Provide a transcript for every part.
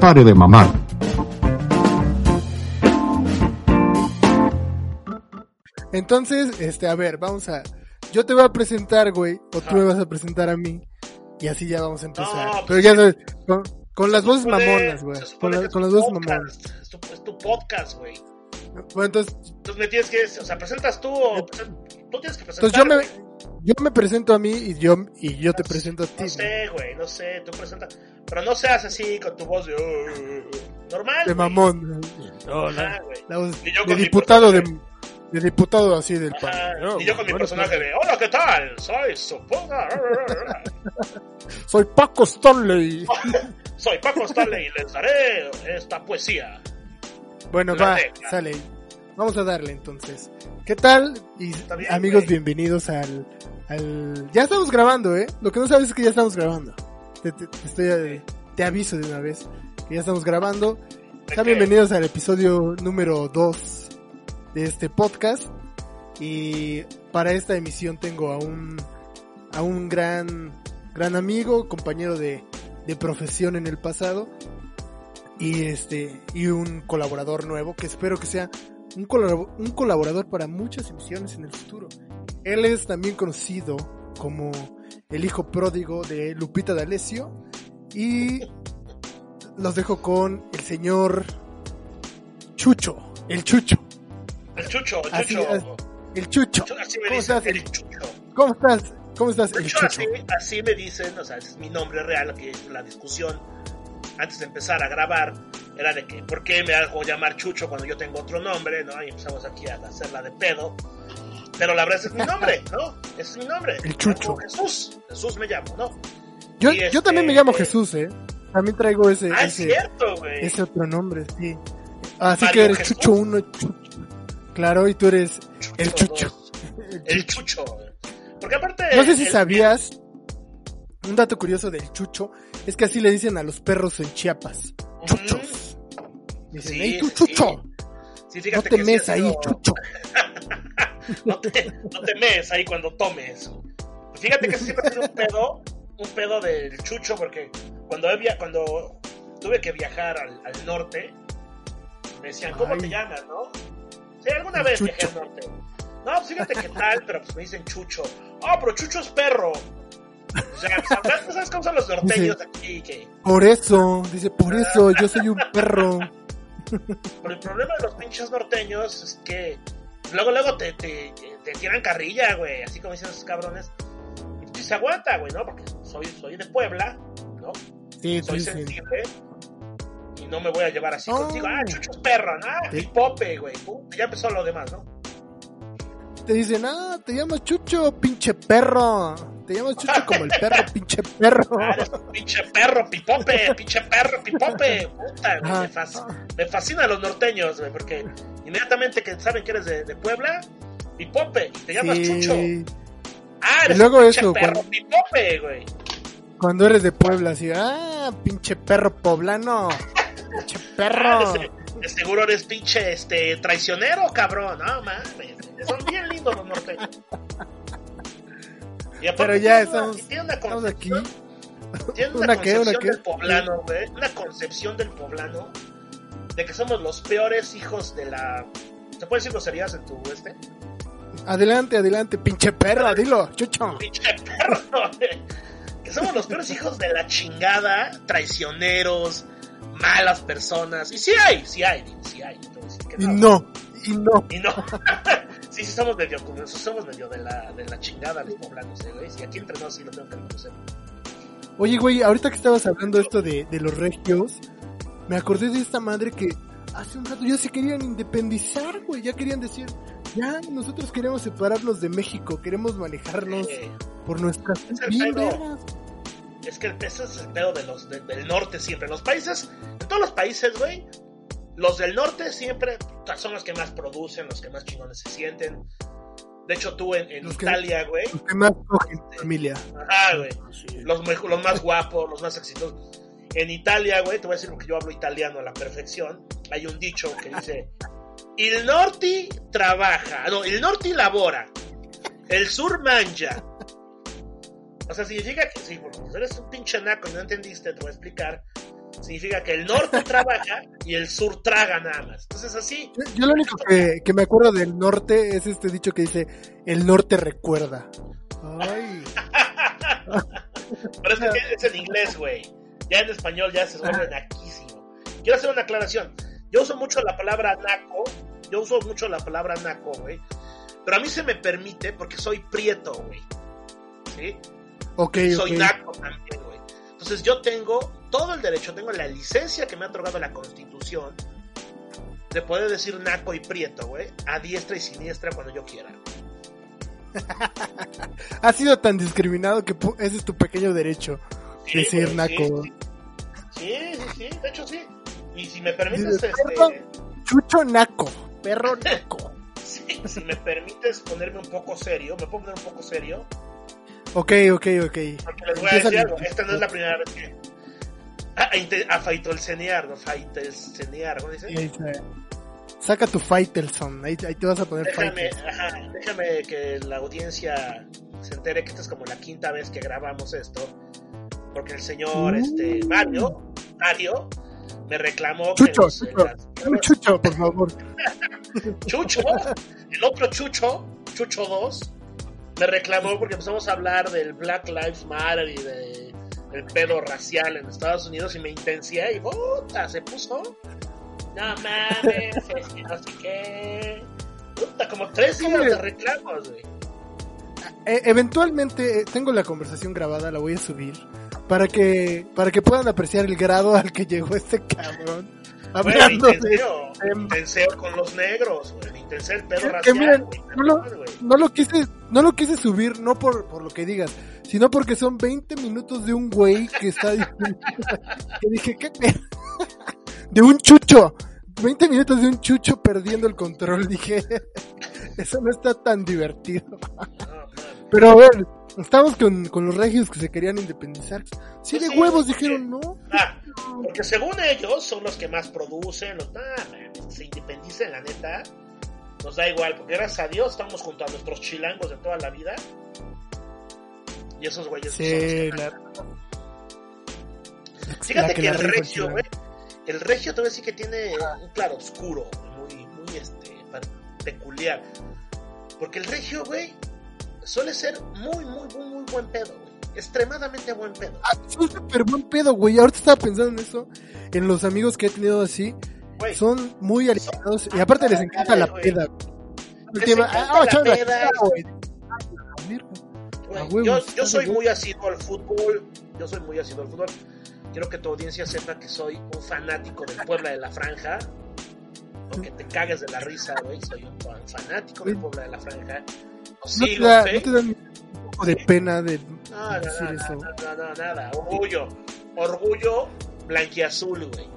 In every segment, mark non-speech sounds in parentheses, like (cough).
Pare de mamar. Entonces, este, a ver, vamos a. Yo te voy a presentar, güey, o tú me vas a presentar a mí. Y así ya vamos a empezar. No, Pero pues ya sabes, con, con las voces mamonas, güey. Con, la- las voces mamonas. Es tu, es tu podcast, güey. Bueno, entonces, Entonces me tienes que, o sea, presentas tú o tú tienes que presentar. entonces yo me, yo me presento a mí y yo, y yo te presento a ti. No sé, güey, no sé, tú presentas. Pero no seas así con tu voz de. "Uh, uh, uh", normal. De mamón. No, no. güey. La voz Y yo de con mi diputado de, personaje. de diputado así del Ajá, PAN. No, y yo con mi bueno, personaje de. Hola, ¿qué tal? Soy su. (laughs) Soy Paco Stanley. (laughs) Soy Paco Stanley y les daré esta poesía. Bueno, La va, sale. Vamos a darle entonces. ¿Qué tal? Y bien, amigos, güey. bienvenidos al, al... Ya estamos grabando, ¿eh? Lo que no sabes es que ya estamos grabando. Te, te- te estoy, eh, te aviso de una vez que ya estamos grabando. Sean qué? bienvenidos al episodio número 2 de este podcast. Y para esta emisión tengo a un, a un gran, gran amigo, compañero de, de profesión en el pasado. Y este, y un colaborador nuevo que espero que sea un, colabo- un colaborador para muchas emisiones en el futuro. Él es también conocido como el hijo pródigo de Lupita D'Alessio. Y los dejo con el señor Chucho, el Chucho. El Chucho, el Chucho. el Chucho. ¿Cómo estás? el Chucho. ¿Cómo estás? ¿Cómo estás, el Chucho? así, así me dicen, o sea, es mi nombre real, es la discusión antes de empezar a grabar era de que, ¿por qué me hago llamar Chucho cuando yo tengo otro nombre? ¿no? Y empezamos aquí a hacerla de pedo. Pero la verdad es mi nombre, (laughs) ¿no? Es mi nombre. El Chucho. Jesús. Jesús me llamo, ¿no? Yo, yo este- también me llamo Jesús, ¿eh? También traigo ese, Ah, es ese, cierto, güey. ese otro nombre, sí. Así Mario que eres Jesús. Chucho uno, Chucho. Claro, y tú eres el Chucho Chucho. dos. El (laughs) El Chucho. Chucho. güey. Porque aparte... No sé si el- sabías, un dato curioso del Chucho, es que así le dicen a los perros en Chiapas. Chuchos. Dicen, Sí, hey tú, Chucho, Sí, no te mes ahí, Chucho. (laughs) no te, no te ahí cuando tomes. Fíjate que siempre ha sido un pedo, un pedo del chucho, porque cuando, via- cuando tuve que viajar al, al norte, me decían, ¿cómo Ay. te llamas, no? Sí, alguna El vez viajé al norte. No, pues fíjate qué tal, pero pues me dicen chucho. Ah, pero chucho es perro. O sea, ¿sabes- ¿sabes cómo son los norteños aquí? Que, Por eso, dice, por eso, yo soy un perro. Pero el problema de los pinches norteños es que luego, luego te, te, te tiran carrilla, güey, así como dicen esos cabrones. Y se aguanta, güey, ¿no? Porque soy, soy de Puebla, ¿no? Sí, Soy sí, sí. sensible. Y no me voy a llevar así Oh. contigo. Ah, chucho perro, ¿no? Sí. Pipope, güey. Ya empezó lo demás, ¿no? Te dicen, ah, te llamas Chucho, pinche perro. Te llamas Chucho como el perro, (laughs) pinche perro. Pinche perro, pipope, pinche perro, pipope. Puta. Me, fasc- me fascinan los norteños, güey, porque inmediatamente que saben que eres de, de Puebla, pipope, te llamas Sí. chucho. Ah, eres Y luego pinche eso, perro cuando- pipope, güey. Cuando eres de Puebla, así, ah, pinche perro poblano. Pinche Ah, perro. de, se- de seguro eres pinche este traicionero, cabrón. No mames. Son bien lindos los norteños. Y aparte Pero ya estamos- una Estamos aquí. tienen una, ¿Una qué? concepción ¿Una qué? del poblano, güey. Una concepción del poblano de que somos los peores hijos de la. ¿Se puede decir groserías en tu este? Adelante, adelante, pinche perro, dilo, Chucho. Pinche perro, güey. Que somos los peores hijos de la chingada, traicioneros, malas personas. Y sí hay, sí hay, sí hay. que Y no, y no. Y no. (laughs) sí, sí, somos medio, somos medio de la, de la chingada los poblanos, eh, güey. Y aquí entre nosotros sí lo tengo que reconocer. Oye, güey, ahorita que estabas hablando esto de, de los regios, me acordé de esta madre que hace un rato ya se querían independizar, güey. Ya querían decir, ya nosotros queremos separarnos de México, queremos manejarnos Eh, por nuestras Es el pedo. es que ese es el pedo de los de- del norte siempre. Los países, en todos los países, güey, los del norte siempre son los que más producen, los que más chingones se sienten. De hecho, tú en, en Italia, güey, Los que más cogen familia. ajá, güey, los, los más guapos, los más exitosos. En Italia, güey, te voy a decir porque yo hablo italiano a la perfección. Hay un dicho que dice: El norte trabaja, no, el norte labora, el sur mangia. O sea, significa que si porque eres un pinche naco y no entendiste, te voy a explicar. Significa que el norte (laughs) trabaja y el sur traga nada más. Entonces, así, Yo, yo lo único que, que me acuerdo del norte es este dicho que dice, el norte recuerda. Ay, (laughs) Pero es que es en inglés, güey. Ya en español ya se vuelve naquísimo. Quiero hacer una aclaración. Yo uso mucho la palabra naco. Yo uso mucho la palabra naco, güey. Pero a mí se me permite porque soy prieto, güey. ¿Sí? ok, Soy naco también, güey. Entonces yo tengo todo el derecho, tengo la licencia que me ha otorgado la Constitución de poder decir naco y prieto, güey, a diestra y siniestra cuando yo quiera. (laughs) Has sido tan discriminado que ese es tu pequeño derecho. Sí, Decir naco. Sí, sí, sí, sí, de hecho sí. Y si me permites, este. Chucho naco, perro (laughs) naco. sí, si me permites ponerme un poco serio, me puedo poner un poco serio, Ok, ok, ok. porque les voy a decir algo, esta no es la primera vez que... Ah, afaito el cenear, no faito el cenear, ¿cómo dice? Saca tu Faitelson, ahí, ahí te vas a poner Déjame, ajá, déjame que la audiencia se entere que esta es como la quinta vez que grabamos esto. Porque el señor Uh. este Mario, Mario, me reclamó Chucho, que Chucho, las- chucho, por favor. (laughs) Chucho, el otro Chucho, Chucho 2, me reclamó porque empezamos a hablar del Black Lives Matter y de el pedo racial en Estados Unidos y me intencié y puta, se puso. No mames, (laughs) es que no sé qué. Puta, como tres días de reclamos, güey. Eh, eventualmente eh, tengo la conversación grabada, la voy a subir para que para que puedan apreciar el grado al que llegó este cabrón. Hablando de intenseo, me tema. intenseo con los negros, güey. Me intensé el pedo Que racial, miren, no lo- no lo quise no lo quise subir no por, por lo que digas, sino porque son 20 minutos de un güey que está (laughs) que dije, ¿qué pedo? (laughs) De un chucho. 20 minutos de un chucho perdiendo el control, dije. (laughs) Eso no está tan divertido. Pero a ver, estamos con, con los regios que se querían independizar. Sí, Pues de sí, huevos porque- dijeron no. Ah, porque según ellos son los que más producen, los ah, man, que se independicen, la neta. Nos da igual, porque gracias a Dios estamos junto a nuestros chilangos de toda la vida. Y esos güeyes son los Sí, que la, Fíjate la que, el regio, güey. El regio te voy a decir que tiene un claro oscuro, muy, muy este, peculiar. Porque el regio, güey, suele ser muy, muy, muy, muy buen pedo, güey. Extremadamente buen pedo. Ah, son súper buen pedo, güey. Ahorita estaba pensando en eso. En los amigos que he tenido así. Güey, Son muy aliviados. Y aparte les encanta la güey. peda. Les El tema, ah, la peda, güey. Ah, güey, yo, yo soy muy asiduo al fútbol. Yo soy muy asiduo al fútbol. Quiero que tu audiencia sepa que soy un fanático del Puebla de la Franja. Aunque te cagues de la risa, güey. Soy un fan- fanático del Puebla de la Franja. ¿No te, da, fe. ¿No te da un poco de pena de No, no, decir no, eso? no, no, nada. Orgullo. Orgullo blanquiazul, güey.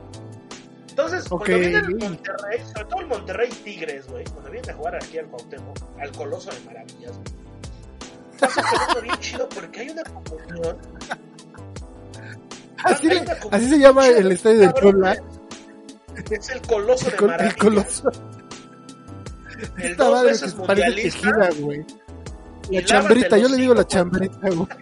Entonces, cuando viene el Monterrey, sobre todo el Monterrey Tigres, güey, cuando vienen a jugar aquí al Cuauhtémoc, al Coloso de Maravillas, güey. Fenómeno bien chido porque hay una comunión. (laughs) Así, se llama el estadio del Puebla. Es el Coloso de col- el Maravillas. coloso. El Esta dos madre que veces parece tejida, güey. La chambrita, yo le digo la chambrita, güey. (laughs)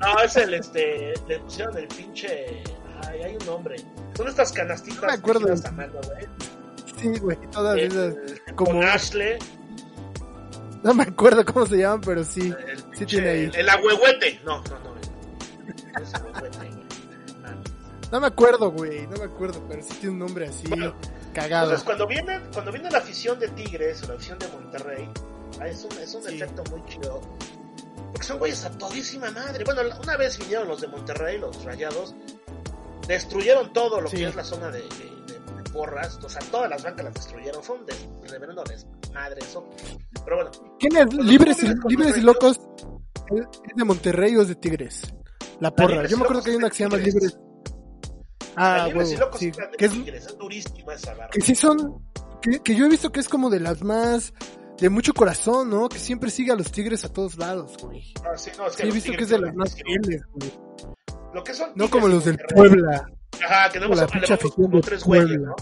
No, es el este. Le pusieron el pinche. Ay, hay un nombre. Son estas canastitas No me acuerdo. mano, güey. Sí, güey, todas El- esas. el- como- Con Ashley. No me acuerdo cómo se llaman, pero sí. El, Sí pinche- tiene ahí. El, agüehuete. No, no, no. es agüehuete, güey. Ah. No me acuerdo, güey. No me acuerdo, pero sí tiene un nombre así. Bueno, cagado. Entonces, cuando viene, cuando viene la afición de Tigres o la afición de Monterrey, ah, es un, es un Sí. efecto muy chido. Porque son güeyes a todísima madre. Bueno, una vez vinieron los de Monterrey, los rayados, destruyeron todo lo Sí. que es la zona de, de- de- de porras. O sea, todas las bancas las destruyeron. Fue un des, reverendo desmadre eso. Pero bueno, ¿Quién es? Libres y, Libres y Locos. ¿Es de Monterrey o es de Tigres? La porra. Yo me acuerdo que hay una que se llama. Libres. Ah, y Locos sí. Tigres, Que, es, es durísima esa barra. que sí son, que, que yo he visto que es como de las más, de mucho corazón, ¿no? Que siempre sigue a los tigres a todos lados, güey. Ah, sí, no, es que Sí, he visto que es de las más fieles, güey. Lo que son No como y los del. Puebla. Ajá, que no Como la pinche afición de tres güeyes. ¿no?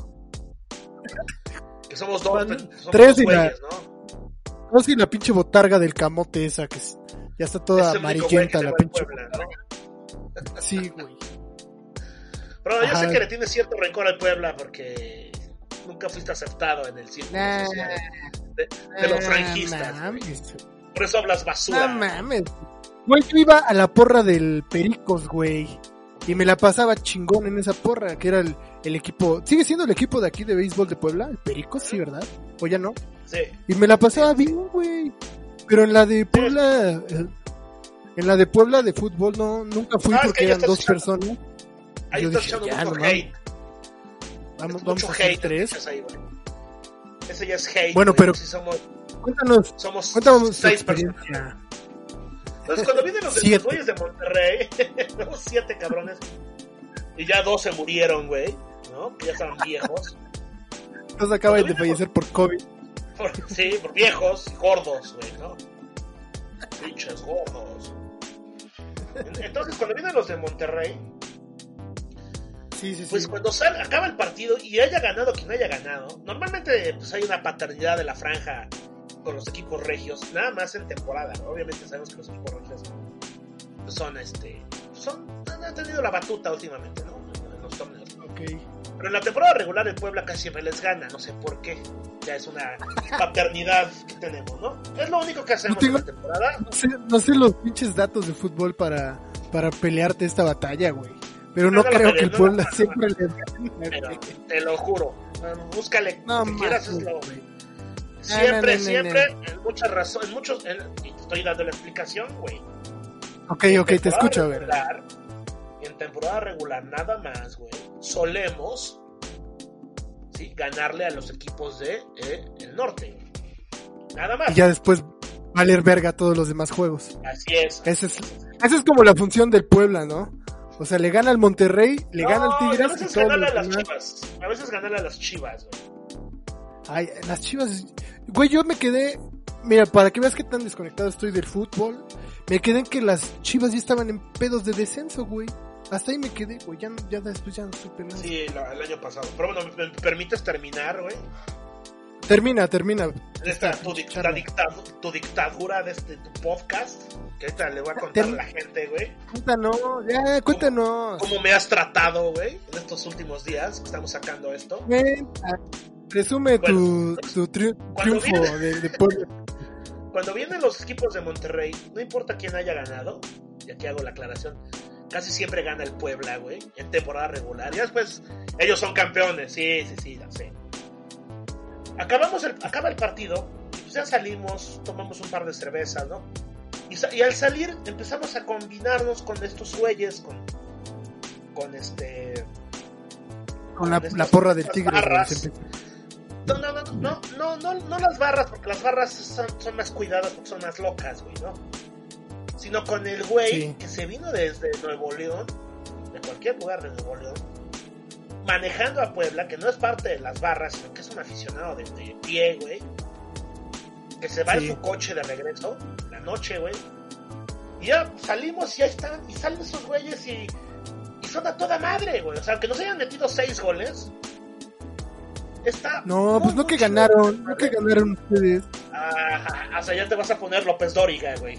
Que somos dos, Bueno, somos tres dos y la- güeyes, ¿no? No sé, la pinche botarga del camote esa que es- ya está toda güey amarillenta la pinche. Puebla, ¿no? Sí, güey. Pero yo Ajá. sé que le tienes cierto rencor al Puebla porque nunca fuiste aceptado en el círculo Nah, social de, de los franquistas. mames. Por eso hablas basura. No mames. Güey, yo iba a la porra del Pericos, güey. Y me la pasaba chingón en esa porra, que era el, el equipo. ¿Sigue siendo el equipo de aquí de béisbol de Puebla? ¿El Pericos? Sí, ¿verdad? ¿O ya no? Sí. Y me la pasaba bien, güey. Pero en la de Puebla. eh, En la de Puebla de fútbol no, nunca fui Ah, porque eran dos personas. Ahí dije, echando mucho no hate. Vamos, mucho vamos hate tres. ahí, ya es hate. Bueno, pero- Si somos, Cuéntanos, somos cuéntanos seis personas. Entonces, cuando vienen los, güeyes de Monterrey, (laughs) los siete cabrones, y ya dos se murieron, güey, ¿no? Que ya estaban viejos. Entonces acaban de fallecer por COVID. Por- sí, por viejos y gordos, güey, ¿no? Pinches gordos. Entonces, cuando vienen los de Monterrey, Sí, sí, sí. pues cuando sale, acaba el partido y haya ganado quien haya ganado, normalmente pues hay una paternidad de la franja con los equipos regios, nada más en temporada. ¿no? Obviamente sabemos que los equipos regios son, este, son, han tenido la batuta últimamente, ¿no? En los torneos. Ok. Pero en la temporada regular el Puebla casi siempre les gana, no sé por qué. Ya es una paternidad que tenemos, ¿no? Es lo único que hacemos No tengo- en la temporada. No sé, no sé los pinches datos de fútbol para, para pelearte esta batalla, güey. Pero no la creo que el Puebla la- siempre les gane. Te lo juro. Búscale No que quieras, es lo, güey. Siempre, siempre, en muchas razones, muchos, en- y te estoy dando la explicación, güey. Ok, En ok, te escucho, a ver. regular, En temporada regular, nada más, güey. Solemos, sí, ganarle a los equipos de eh, el norte. Nada más. Y ya después valer verga todos los demás juegos. Así es. Esa es, esa es como la función del Puebla, ¿no? O sea, le gana al Monterrey, le gana al Tigres A veces ganarle a las demás. chivas. A veces ganarle a las chivas, güey. Ay, las chivas. Güey, yo me quedé. Mira, para que veas qué tan desconectado estoy del fútbol, me quedé en que las chivas ya estaban en pedos de descenso, güey. Hasta ahí me quedé, güey. Ya, ya después ya no supe nada. Sí, la- el año pasado. Pero bueno, ¿me, me permites terminar, güey? Termina, termina. Esta, tu, dic- la tu dictadura de este tu podcast. Que ahorita le voy a contar a la gente, güey. Cuéntanos, ya, cuéntanos. Cómo me has tratado, güey, en estos últimos días que estamos sacando esto. Cuenta. Resume tu, tu triu- Cuando triunfo viene- de, de Puebla. Cuando vienen los equipos de Monterrey, no importa quién haya ganado, y aquí hago la aclaración, casi siempre gana el Puebla, güey, en temporada regular. Y después ellos son campeones, sí, sí, sí, ya sé. Acabamos el, acaba el partido, pues ya salimos, tomamos un par de cervezas, ¿no? Y, al salir empezamos a combinarnos con estos güeyes, con, con este... Con la, con la estas- porra del Tigre. barras. No, no, no, no, no, no, no las barras, porque las barras son, son más cuidadas porque son más locas, güey, ¿no? Sino con el güey Sí. que se vino desde Nuevo León, de cualquier lugar de Nuevo León, manejando a Puebla, que no es parte de las barras, sino que es un aficionado de, de pie, güey, que se va Sí. en su coche de regreso, la noche, güey, y ya salimos y ahí están, y salen esos güeyes y, y son a toda madre, güey, o sea, aunque nos hayan metido seis goles, está... No, pues no que ganaron, no que ganaron ustedes. Ajá, o sea, ya te vas a poner López Dóriga, güey.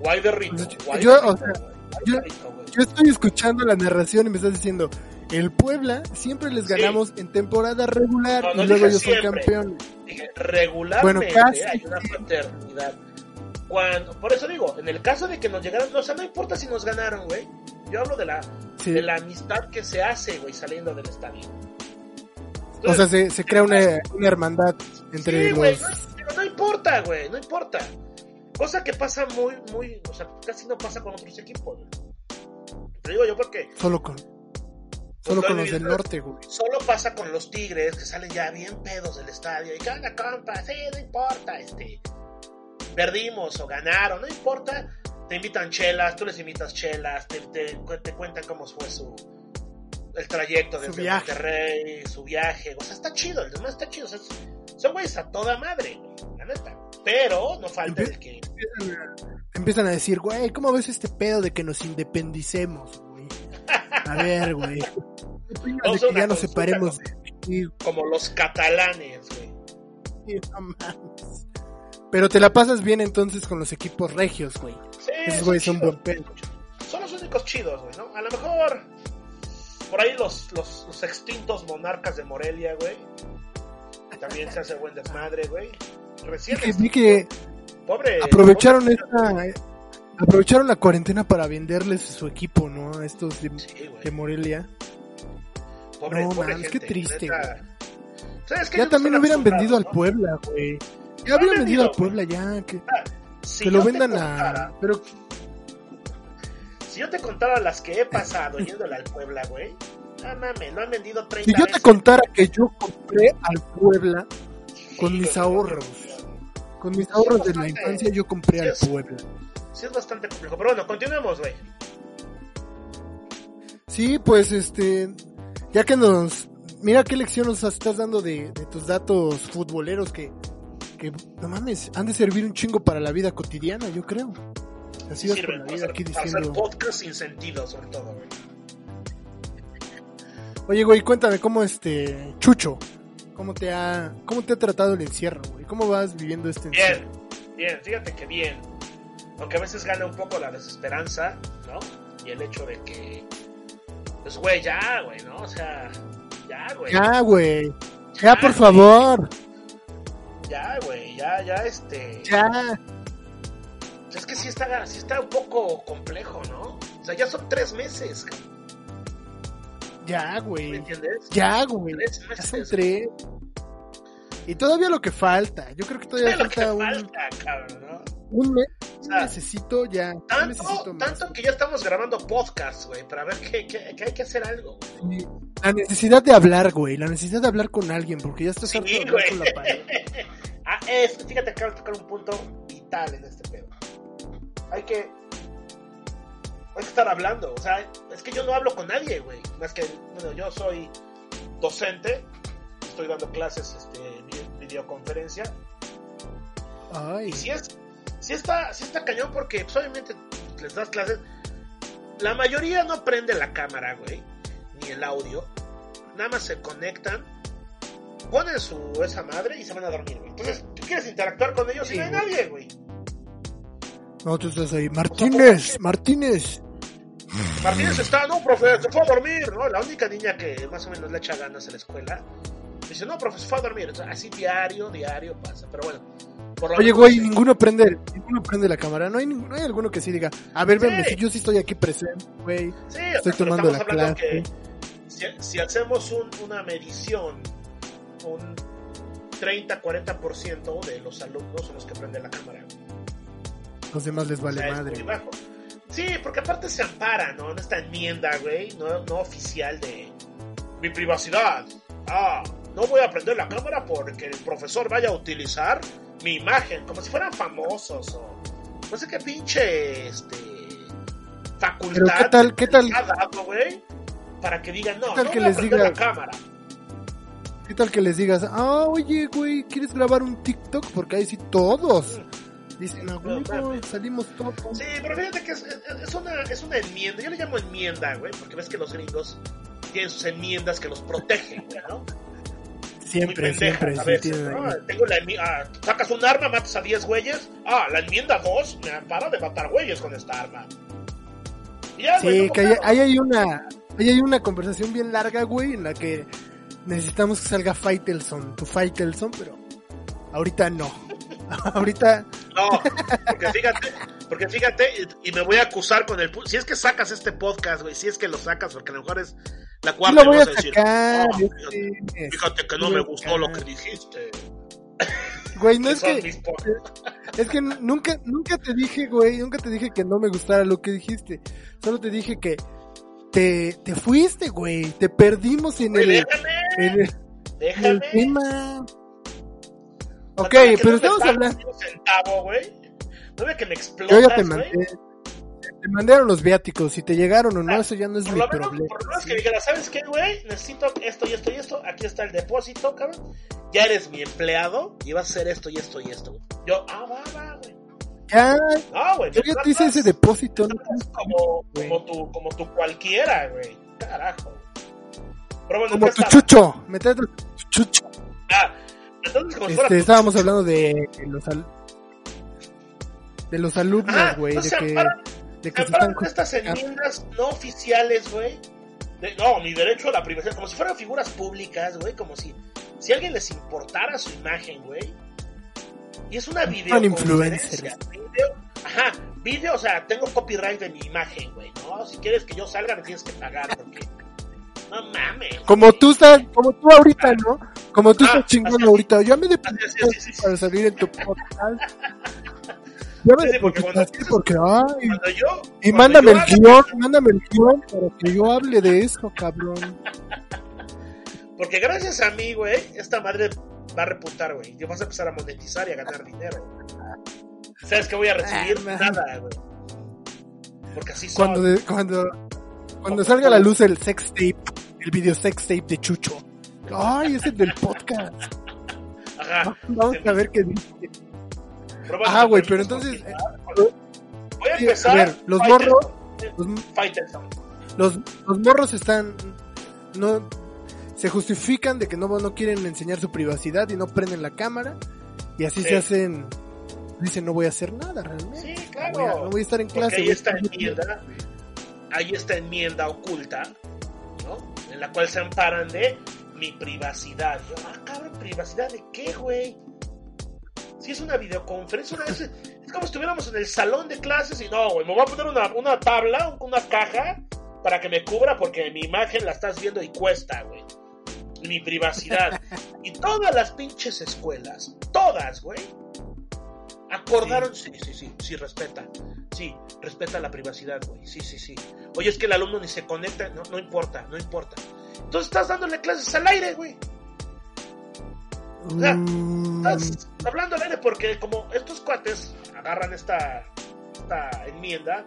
Guay de rico. Guay yo, de o rico, sea, güey, guay yo- de rico, güey. Yo estoy escuchando la narración y me estás diciendo, el Puebla siempre les Sí. ganamos en temporada regular No, no y luego ellos son campeones. Dije, regularmente Bueno, casi. hay una paternidad. Cuando, por eso digo, en el caso de que nos llegaran, o sea, no importa si nos ganaron, güey. Yo hablo de la, Sí. de la amistad que se hace, güey, saliendo del estadio. O sea, se, se crea una, una hermandad entre sí, güey, los... no, pero no importa, güey, no importa. Cosa que pasa muy, muy, o sea, casi no pasa con otros equipos, güey. Te digo yo porque Solo con... Solo con los del norte, güey. Solo pasa con los tigres que salen ya bien pedos del estadio. Y cada compa, sí, no importa, este. Perdimos o ganaron, no importa. te invitan chelas, tú les invitas chelas, te, te, te cuentan cómo fue su el trayecto desde viaje. Monterrey, su viaje, o sea, está chido, el demás está chido, o sea, son güeyes a toda madre, güey, la neta. Pero no falta el que Empiezan a, empiezan a decir, güey, ¿cómo ves este pedo de que nos independicemos, güey? A ver, güey. (laughs) ¿Qué opinas Vamos de a que ya nos separemos ¿no? de como los catalanes, güey. No. Pero te la pasas bien entonces con los equipos regios, güey. Sí, Esos güeyes son buen pedo. Son los únicos chidos, güey, ¿no? A lo mejor por ahí los, los, los extintos monarcas de Morelia, güey. También se hace buen desmadre, güey. Recién Vi que, este, pobre aprovecharon pobre- esta... eh, Aprovecharon la cuarentena para venderles su equipo, ¿no? A estos de, Sí, de Morelia. Pobre, No, pobre gente, qué triste, neta. ¿Sabes qué? Ya también están hubieran vendido al Puebla, güey. Ya Lo hubieran vendido al Puebla, ya. Que, ¿no? Si que yo lo vendan contara- a... Pero Si yo te contara las que he pasado yéndole al Puebla, güey. No mames, lo han vendido 30 Si yo te veces. contara que yo compré al Puebla con Sí, mis ahorros, con mis ahorros de la infancia yo compré al Sí, Puebla. Sí, es bastante complejo. Pero bueno, continuemos, güey. Sí, pues este, ya que nos, mira qué lección nos estás dando de, de tus datos futboleros que, que, no mames, han de servir un chingo para la vida cotidiana, yo creo. Así Sirven la vida hacer, aquí para hacer diciendo, podcast sin sentido, sobre todo, güey. oye güey, cuéntame cómo este, Chucho, cómo te ha, cómo te ha tratado el encierro, güey, cómo vas viviendo este encierro. Bien, bien, fíjate que bien. Aunque a veces gana un poco la desesperanza, ¿no? Y el hecho de que, pues, güey, ya, güey, ¿no? O sea, ya, güey. Ya, güey, ya por güey. favor, Ya, güey, ya, ya, este. ya. Es que sí está, sí está un poco complejo, ¿no? O sea, ya son tres meses, cabrón, Ya, ¿me güey. entiendes? Ya, güey. Tres Ya son tres. Y todavía lo que falta. Yo creo que todavía Es lo que falta un, falta, cabrón, ¿no? Un mes. O sea, necesito ya. tanto, necesito más. tanto que ya estamos grabando podcast, güey, para ver que, que, que hay que hacer algo, güey. Y La necesidad de hablar, güey. La necesidad de hablar con alguien. Porque ya estás Sí, con la pared. (laughs) Ah, es, fíjate que acabo de tocar un punto vital en este pedo. Hay que. Hay que estar hablando. O sea, es que yo no hablo con nadie, güey. Más que, bueno, yo soy docente. Estoy dando clases, este, vi- videoconferencia. Ay. Y si es. Si está, si está cañón porque, pues, obviamente, les das clases. La mayoría no prende la cámara, güey. Ni el audio. Nada más se conectan. Ponen su esa madre y se van a dormir, güey. Entonces, tú quieres interactuar con ellos y Sí, no hay güey. nadie, güey. No, tú estás ahí. Martínez, Martínez. Martínez está, no, profe, se fue a dormir, ¿no? La única niña que más o menos le echa ganas en la escuela. Dice, no, profe, se fue a dormir. O sea, así diario, diario pasa. Pero bueno. Oye, güey, ninguno prende, ninguno prende la cámara. No hay, ningún- no hay alguno que sí diga, a ver, Sí. si yo sí estoy aquí presente, güey. Sí, o Estoy sea, tomando la clase. que si, si hacemos un- una medición, un 30-40% de los alumnos son los que prenden la cámara. Los demás les O vale sea, madre. Sí, porque aparte se ampara, ¿no? En esta enmienda, güey, no, no oficial de mi privacidad. Ah, no voy a prender la cámara porque el profesor vaya a utilizar mi imagen, como si fueran famosos o no sé qué pinche este facultad Pero, ¿qué tal- qué tal- dado, güey, para que digan, no, ¿Qué tal no que les diga- la cámara. ¿Qué tal que les digas, ah, oye, güey, ¿quieres grabar un TikTok? Porque ahí sí todos dicen, No mames. salimos todos. Sí, pero fíjate que es, es una, es una enmienda. Yo le llamo enmienda, güey, porque ves que los gringos tienen sus enmiendas que los protegen, güey, ¿no? Siempre, siempre, a sí ahí. Tengo la ah, sacas un arma, matas a 10 güeyes. Ah, la enmienda 2 me ampara de matar güeyes con esta arma. Ya, güey, Sí, no que ahí, hay una, ahí hay una conversación bien larga, güey, en la que necesitamos que salga Faitelson, tu Faitelson, pero ahorita no. (laughs) ahorita, No, porque fíjate, porque fíjate, y, y me voy a acusar con el... Si es que sacas este podcast, güey, si es que lo sacas, porque a lo mejor es la cuarta lo voy y a vas decir, sacar. "Ah, fíjate, este, fíjate que no me gustó lo que dijiste. Güey, no es que, es que nunca, nunca te dije, güey, nunca te dije que no me gustara lo que dijiste. Solo te dije que te, te fuiste, güey, te perdimos en Güey, el, déjame, en el, en el déjame. tema. Ok, pero estamos hablando. centavo, güey. No ve que me Yo explotas, ya te güey. Te mandaron los viáticos, si te llegaron o no, Ah, eso ya no es Por mi lo, menos, problema. por lo menos que dijera, ¿sabes qué, güey? Necesito esto y esto y esto. Aquí está el depósito, cabrón. Ya eres mi empleado y vas a hacer esto y esto y esto. güey. Yo, ah, va, va, güey. Ya, No, güey. yo ya te hice ese depósito. ¿no? como, güey. como, tu, como tu cualquiera, güey. Carajo. Pero bueno, Como ¿qué tu estaba? chucho, me como tu chucho. Ah, entonces como Este, estábamos chucho. hablando de los al- de los Ah, alumnos, güey, no de se que, amparan- de que se están de estas enmiendas no oficiales, güey. No, mi derecho a la privacidad, como si fueran figuras públicas, güey, como si, si alguien les importara su imagen, güey. Y es una video. influencers. Video, ajá, video, o sea, tengo copyright de mi imagen, güey, ¿no? Si quieres que yo salga, me tienes que pagar, porque. No mames. Como tú estás, como tú ahorita, ¿no? Como tú Ah, estás chingón ahorita. Ya me sí. para salir en tu podcast. Sí, sí, porque cuando porque, ay, Cuando yo. y cuando mándame yo el guion, mándame el guion para que yo hable de eso, cabrón. (laughs) Porque gracias a mí, güey, esta madre va a repuntar, güey. Yo vas a empezar a monetizar y a ganar dinero. ¿Sabes que voy a recibir? Ah. Nada, güey. Porque así son. Cuando, de- cuando, cuando salga a la luz el sex tape, el video sex tape de Chucho. Ay, es el del podcast. Ajá. Vamos a ver qué dice. Ah, güey, pero entonces, continuar. Voy a empezar. a ver, los Fighter- morros- Los, los, los morros están. No, se justifican de que no, no quieren enseñar su privacidad y no prenden la cámara. Y así Sí. se hacen. Dicen, no voy a hacer nada realmente. Sí, No claro. voy a, no voy a estar en Porque clase. ahí voy a está enmienda. Ahí está enmienda oculta, ¿no? En la cual se amparan de mi privacidad. Yo, ah, cabrón, ¿privacidad de qué, güey? Si es una videoconferencia, una- es, es como si estuviéramos en el salón de clases y no, güey, me voy a poner una, una tabla, una caja para que me cubra porque mi imagen la estás viendo y cuesta, güey. Mi privacidad. (laughs) y todas las pinches escuelas, todas, güey, acordaron, sí, sí, sí, sí, respeta. Sí, respeta la privacidad, güey. Sí, sí, sí. Oye, es que el alumno ni se conecta, no, no importa, no importa. Entonces estás dándole clases al aire, güey. Sea, Mm, Estás hablando aire porque como estos cuates agarran esta, esta enmienda,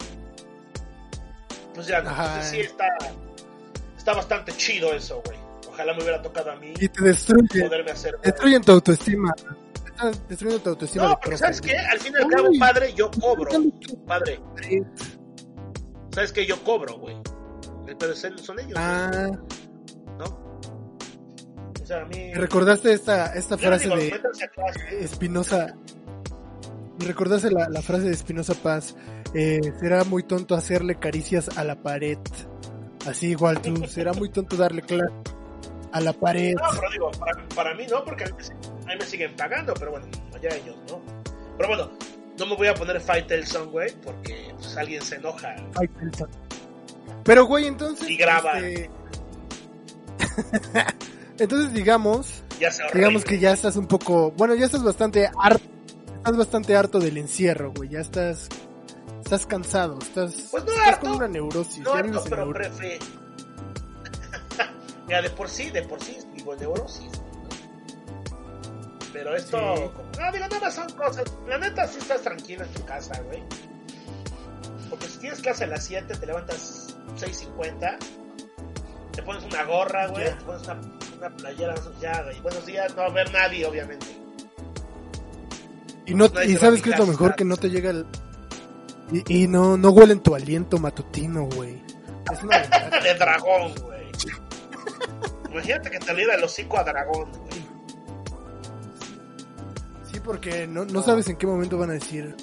pues ya, no, entonces sí está, está bastante chido eso, güey. Ojalá me hubiera tocado a mí y te destruye. poderme hacer... Destruyen tu autoestima. Destruyendo tu autoestima. No, de porque. ¿sabes qué? Al fin y al cabo, padre, yo cobro. Padre. ¿sabes qué? Yo cobro, güey. Es- son ellos, Ah. Sea, a mí... me recordaste esta, esta frase digo, de. Espinosa. Me recordaste la, la frase de Espinosa Paz. eh, será muy tonto hacerle caricias a la pared. Así igual tú. (laughs) Será muy tonto darle clase a la pared. No, pero digo, para, para mí no, porque a mí, me- a mí me siguen pagando, pero bueno, allá ellos, ¿no? Pero bueno, no me voy a poner Faitelson, güey, porque pues, alguien se enoja. Ay, pensa. Pero güey, entonces. Y graba. este, (laughs) entonces digamos, Ya digamos que ya estás un poco, bueno, ya estás bastante harto, estás bastante harto del encierro, güey. Ya estás, estás cansado, estás, Pues no estás harto, con una neurosis. No, ya en pero neuro- prefe. (laughs) Mira, de por sí, de por sí, digo, neurosis. ¿no? Pero esto, Sí. como- no, digo, nada más son cosas. La neta, sí estás tranquilo en tu casa, güey. Porque si tienes clase a las 7, te levantas 6.50, te pones una gorra, güey, te pones una, una playera, ya, güey. Buenos días, no va a haber nadie, obviamente. Y, no, y se sabes que es lo mejor que no te llega el... Y, y no, no huelen tu aliento matutino, güey. Es una (laughs) de dragón, güey. Imagínate que te diera el hocico a dragón, güey. Sí, porque no, no sabes en qué momento van a decir,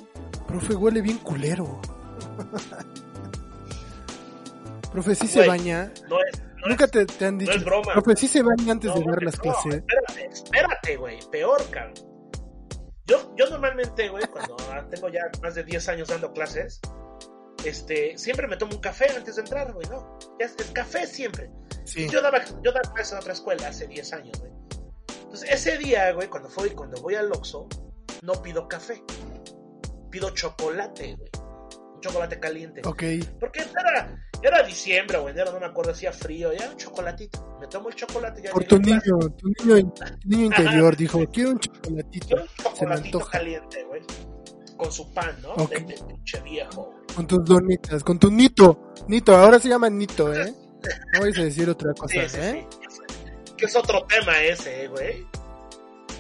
profe, huele bien culero. (laughs) profe, sí se Güey, baña. No es, Nunca te, te han dicho, es broma. profe, sí se baña antes no, de dar no, las clases. Espérate, espérate, güey. Peor, cabrón. Yo, yo normalmente, güey, cuando tengo ya más de 10 años dando clases, este, siempre me tomo un café antes de entrar, güey, ¿no? Ya es, es café siempre. Sí. Yo daba, yo daba clases en otra escuela hace 10 años, güey. Entonces, ese día, güey, cuando, fui, cuando voy al Oxxo, no pido café. Pido chocolate, güey. Un chocolate caliente. Ok. Porque era, era diciembre o enero, no me acuerdo, hacía frío, ya un chocolatito. Me tomo el chocolate ya Por tu niño, tu niño, tu niño interior dijo, quiero un chocolatito. Quiero un Se me chocolatito caliente, güey. con su pan, ¿no? Ok. Vete, pinche viejo. Con tus donitas, con tu Nito. Nito, ahora se llama Nito, ¿eh? (laughs) No vais a decir otra cosa, Sí, ¿eh? sí. Que es otro tema ese, eh, güey.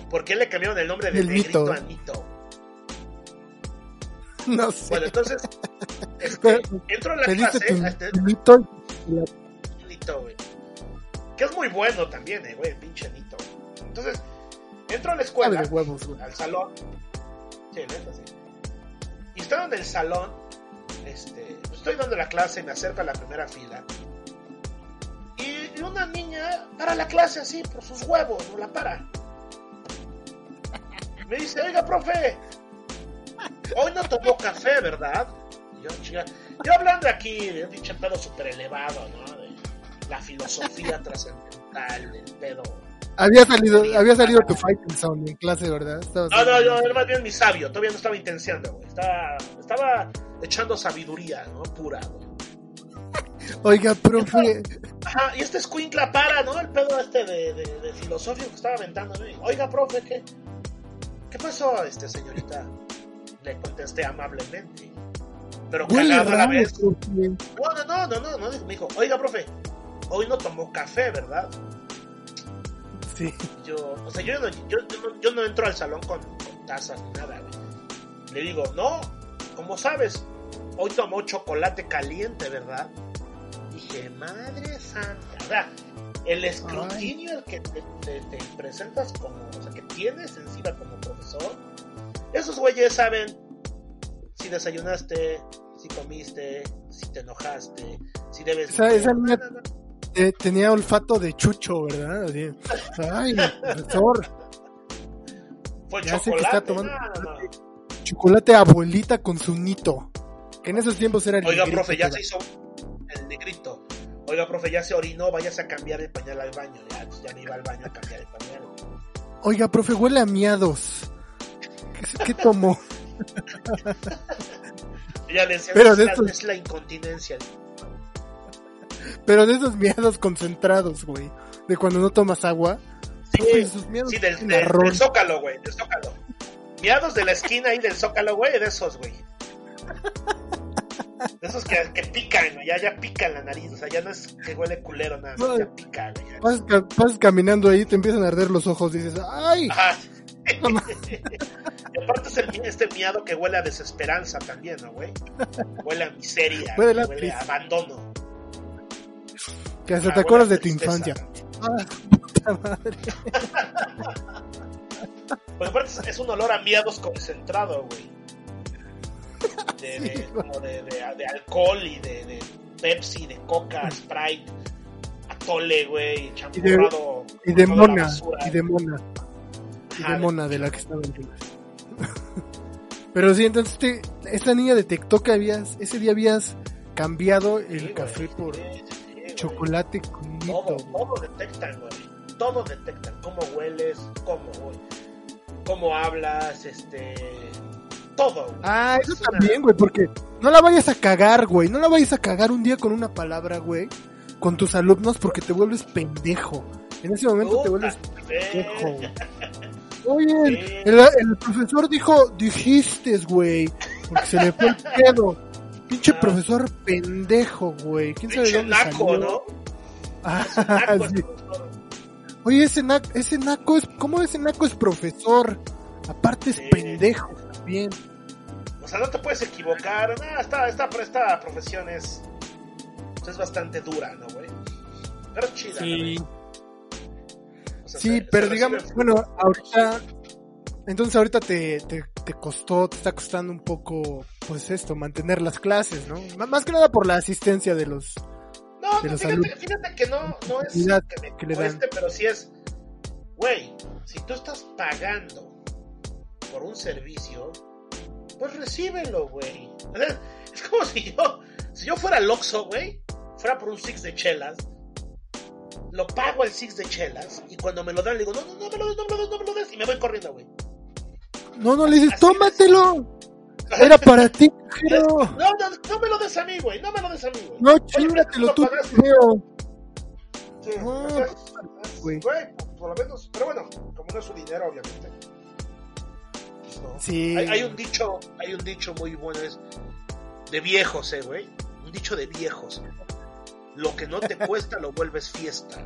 ¿Por qué le cambiaron el nombre de El Negrito Nito. a Nito? (laughs) No sé. Bueno, entonces, este, entro a la clase tu, este Nito y Nito, güey. Que es muy bueno también, eh, güey, pinche Nito. Entonces, entro a la escuela, huevos, güey. al salón. Sí, neta, sí. Y estando en el salón, este, estoy dando la clase, me acerco a la primera fila. Y una niña para la clase así, por sus huevos, no la para. Me dice, oiga, profe, hoy no tomó café, ¿verdad? Yo, hablando aquí de un pinche pedo súper elevado, ¿no? De la filosofía (laughs) trascendental, del pedo. Había salido, había salido tu Fighting Sound en clase, ¿verdad? Estabas No, no, yo era más bien mi sabio, todavía no estaba intenciando, güey. Estaba, estaba echando sabiduría, ¿no? Pura, güey. Oiga, profe, Ajá, y este escuincla para, ¿no? El pedo este de, de, de filosófico que estaba aventando, ¿no? Oiga, profe, ¿qué? ¿Qué pasó, este señorita? Le contesté amablemente. Pero cagado a la vez. profe. No, no, no, no, no, no, dijo- me dijo, oiga, profe, hoy no tomó café, ¿verdad? Sí. Yo, o sea, yo no, yo, yo no, yo no entro al salón con, con tazas ni nada, güey. Le digo, no, como sabes, hoy tomó chocolate caliente, ¿verdad? Dije, madre santa, o sea, el escrutinio al que te, te- te presentas como, o sea, que tienes encima como profesor, esos güeyes saben si desayunaste, si comiste, si te enojaste, si debes... Esa- esa niña- No, no, no. Eh, tenía olfato de chucho, ¿verdad? Así. Ay, profesor, Fue Ya sé que chocolate. está tomando no, no, chocolate abuelita con su Nito. Que en esos tiempos era el Oiga, negrito, profe, ya se hizo el negrito. Oiga, profe, ya se orinó, váyase a cambiar el pañal al baño. Ya, ya me iba al baño a cambiar el pañal. Oiga, profe, huele a miados. ¿Qué, tomó? Ya decía, Pero es, de la, estos- es la incontinencia. Pero de esos miados concentrados, güey. De cuando no tomas agua. Sí, esos miados sí del, tienen del- zócalo, güey, del zócalo. Miados de la esquina ahí del zócalo, güey, de esos, güey. De esos que, que pican, güey, ya, ya pican la nariz, o sea, ya no es que huele culero nada, No. ya pica, güey. Pasas, pasas caminando ahí, te empiezan a arder los ojos. Dices, ¡ay! Ajá. Y aparte es el, este miado que huele a desesperanza también, ¿no, güey? Huele a miseria, Huele a huele a triste. abandono. Que hasta Ah, te acuerdas de tu infancia. Ah, puta madre. Pues aparte es- un olor a miados concentrado, güey. De, de- Sí, como de, alcohol y de, Pepsi, de Coca, Sprite, atole, güey, champurrado. Y de la mona. basura. Y de mona. Y Ajá, de mona, de la que estaba en. (laughs) Pero sí, entonces te, esta niña detectó que habías, ese día habías cambiado Sí, el güey, café por sí, sí, chocolate con Todo, todo detectan, güey. Todo detectan. Cómo hueles, cómo, güey. Cómo hablas, este. Todo, güey. Ah, eso Es una- también, güey, porque no la vayas a cagar, güey. No la vayas a cagar un día con una palabra, güey, con tus alumnos porque te vuelves pendejo. En ese momento te vuelves pendejo, güey. Oye, el, Sí. el- el profesor dijo, dijiste, güey, porque se le fue el pedo. Pinche Ah. profesor pendejo, güey. ¿Quién sabe Pinche dónde naco, salió? ¿no? Ah, (laughs) Naco sí. Oye, ese naco, ese naco es, ¿cómo ese naco es profesor? Aparte es Sí. pendejo también. O sea, no te puedes equivocar. No, esta, esta, esta profesión es, es bastante dura, ¿no, güey? Pero chida. Sí. ¿no? O sea, Sí, pero digamos, bueno, ahorita, entonces ahorita te, te, te costó, te está costando un poco, pues esto, mantener las clases, ¿no? M- Más que nada por la asistencia de los... No, de los fíjate, alumnos. fíjate que no, no es que me que cueste, pero sí es, güey, si tú estás pagando por un servicio, pues recíbelo, güey. O sea, Es como si yo, si yo fuera Loxo, güey, fuera por un six de chelas, lo pago el six de chelas y cuando me lo dan le digo, no, no, no me lo des, no me lo des, no me lo des y me voy corriendo, güey. No, no, le dices, Así tómatelo. Era para ti, pero... (laughs) No, no, no me lo des a mí, güey, no me lo des a mí, güey. No, chingatelo ¿lo tú, creo. Sí, No, o sea, es- güey. güey, por lo menos, pero bueno, como no es su dinero, obviamente. ¿no? Sí. Hay, hay un dicho, hay un dicho muy bueno, es de viejos, eh, güey. Un dicho de viejos. Lo que no te (laughs) cuesta lo vuelves fiesta.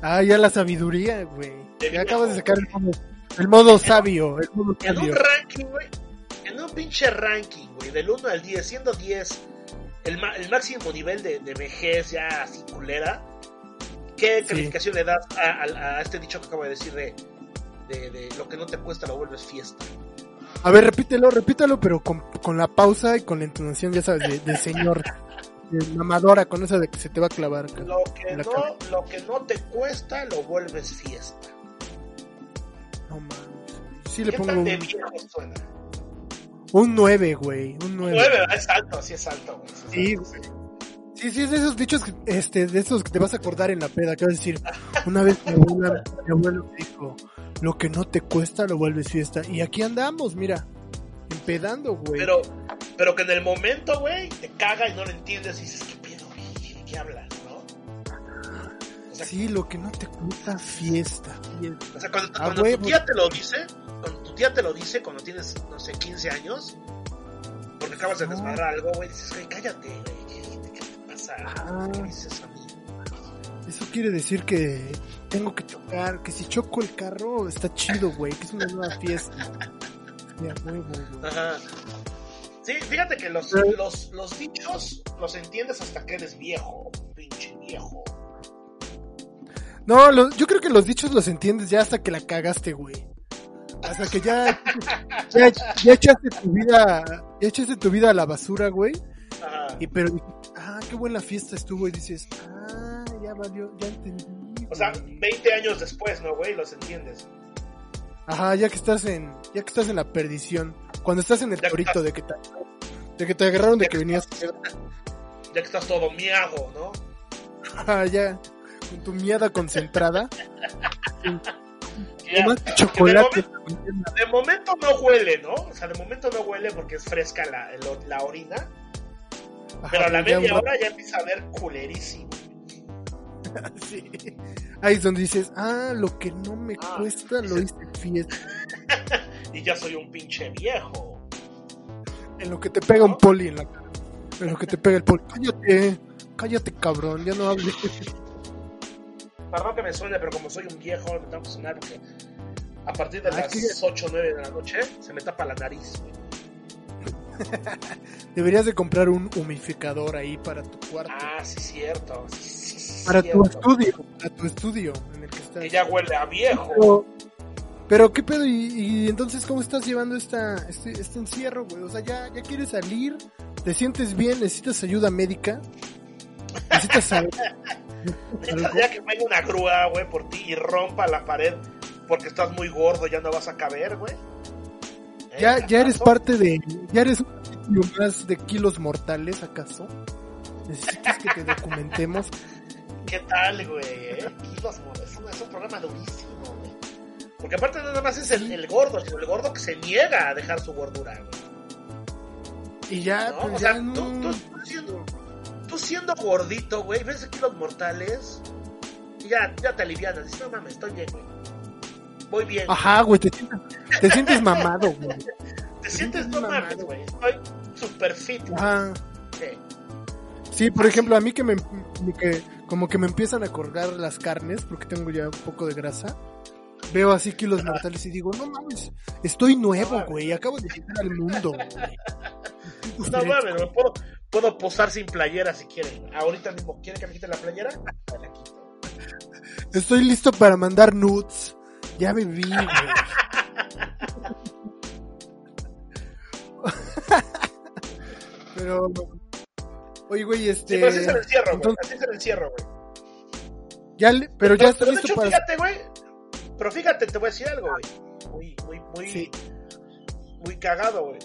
Ah, ya la sabiduría, güey. Ya acabas de sacar el modo, el modo sabio. El modo En un ranking, güey. En un pinche ranking, güey, del 1 al 10, siendo 10 el, máximo nivel de, de vejez ya así culera, ¿qué Sí. calificación le das a, a- a este dicho que acabo de decir de, de, de lo que no te cuesta lo vuelves fiesta? A ver, repítelo, repítelo, pero con, con la pausa y con la entonación, ya sabes, de, de señor. (laughs) Mamadora, con esa de que se te va a clavar. Lo que, no, lo que no te cuesta lo vuelves fiesta. No mames. Sí le ¿Qué pongo un, suena? un 9, güey. Un 9. 9, es alto, sí es alto, güey. Sí, Sí, sí, es de esos dichos, que, este, de esos que te vas a acordar en la peda, que vas a decir, (laughs) una vez mi, abuela- mi abuelo me dijo, lo que no te cuesta lo vuelves fiesta. Y aquí andamos, mira, empedando, güey. Pero, pero que en el momento, güey, te caga y no lo entiendes y dices, ¿qué pedo, güey? ¿De qué hablas, no? O sea, Sí, lo que no te cuesta fiesta. fiesta. o sea, cuando, Ah, tu tía te lo dice, cuando tu tía te lo dice, cuando tienes, no sé, 15 años, porque acabas de desmadrar algo, güey, dices, güey, cállate, güey, ¿qué, qué te pasa? Ah. ¿Qué dices a mí? Eso quiere decir que tengo que chocar, que si choco el carro está chido, güey, que es una nueva fiesta. Ajá. Sí, fíjate que los, los, los dichos los entiendes hasta que eres viejo, pinche viejo. No, lo- yo creo que los dichos los entiendes ya hasta que la cagaste, güey. Hasta que ya, (laughs) ya, ya echaste tu vida, ya echaste tu vida a la basura, güey. Ajá. Y pero, ah, qué buena fiesta estuvo. Y dices, ah, ya valió, ya entendí. O sea, güey. 20 años después, ¿no, güey? Los entiendes. Ajá, ya que estás en, ya que estás en la perdición. Cuando estás en el Ya torito de que te, de que te agarraron de Ya que que venías, Ya que estás todo miago, ¿no? ya, con tu miada concentrada. (laughs) Ya, Además, que chocolate. De momento no huele, ¿no? O sea, de momento no huele porque es fresca la, la orina. Ajá, Pero a la ya media hora ya empieza a ver culerísimo. (laughs) Sí. Ahí es donde dices, ah, lo que no me Ah, cuesta lo hice fiesta. (laughs) Y ya soy un pinche viejo. En lo que te pega un poli en la cara. En lo que te pega el poli. Cállate, cállate, cabrón, ya no hables. Perdón que me suene, pero como soy un viejo, me tengo que sonar porque a partir de Ah, las que- 8 o 9 de la noche se me tapa la nariz. güey. (laughs) Deberías de comprar un humificador ahí para tu cuarto. Ah, sí, cierto. Sí, para tu estudio, para tu estudio en el que estás. Que ya huele a viejo. Pero, pero qué pedo, y, y entonces cómo estás llevando esta, este, este encierro, güey. O sea, ya, ya quieres salir, te sientes bien, necesitas ayuda médica, necesitas saber. (laughs) Ya que venga una grúa, güey, por ti y rompa la pared porque estás muy gordo, ya no vas a caber, güey. ¿Eh, Ya, ya eres parte de, ya eres un más de kilos mortales, ¿acaso? Necesitas que te documentemos. ¿Qué tal, güey? eh? Mo- es, un, es un programa durísimo, güey. Porque aparte no nada más es el, el gordo, sino el gordo que se niega a dejar su gordura, güey. Y ya, ¿No? pues O ya sea, no. tú, tú- tú siendo, tú siendo gordito, güey, ves kilos mortales y ya, ya te alivianas. Dices, no mames, estoy bien, güey. Voy bien. Ajá, güey, te sientes, te sientes mamado, güey. (laughs) Te sientes, no mamado. mames, güey. Estoy super fit. güey. Ajá. Sí. Sí, por ejemplo, a mí que me, que como que me empiezan a colgar las carnes porque tengo ya un poco de grasa. Veo así kilos mortales y digo, no mames, estoy nuevo, güey, acabo de llegar al mundo, güey. (laughs) No mames, me puedo, puedo posar sin playera si quieren. Ahorita mismo, ¿quieren que me quite la playera? Me la quito. Estoy listo para mandar nudes. Ya me vi, güey. (laughs) (laughs) Pero, oye, güey, Sí, este, pero así es el encierro, güey. Así es el encierro, güey. ya, le- pero ya estás de listo hecho, para. fíjate, güey. Pero fíjate, te voy a decir algo, güey. Muy, muy, muy, Sí. muy cagado, güey.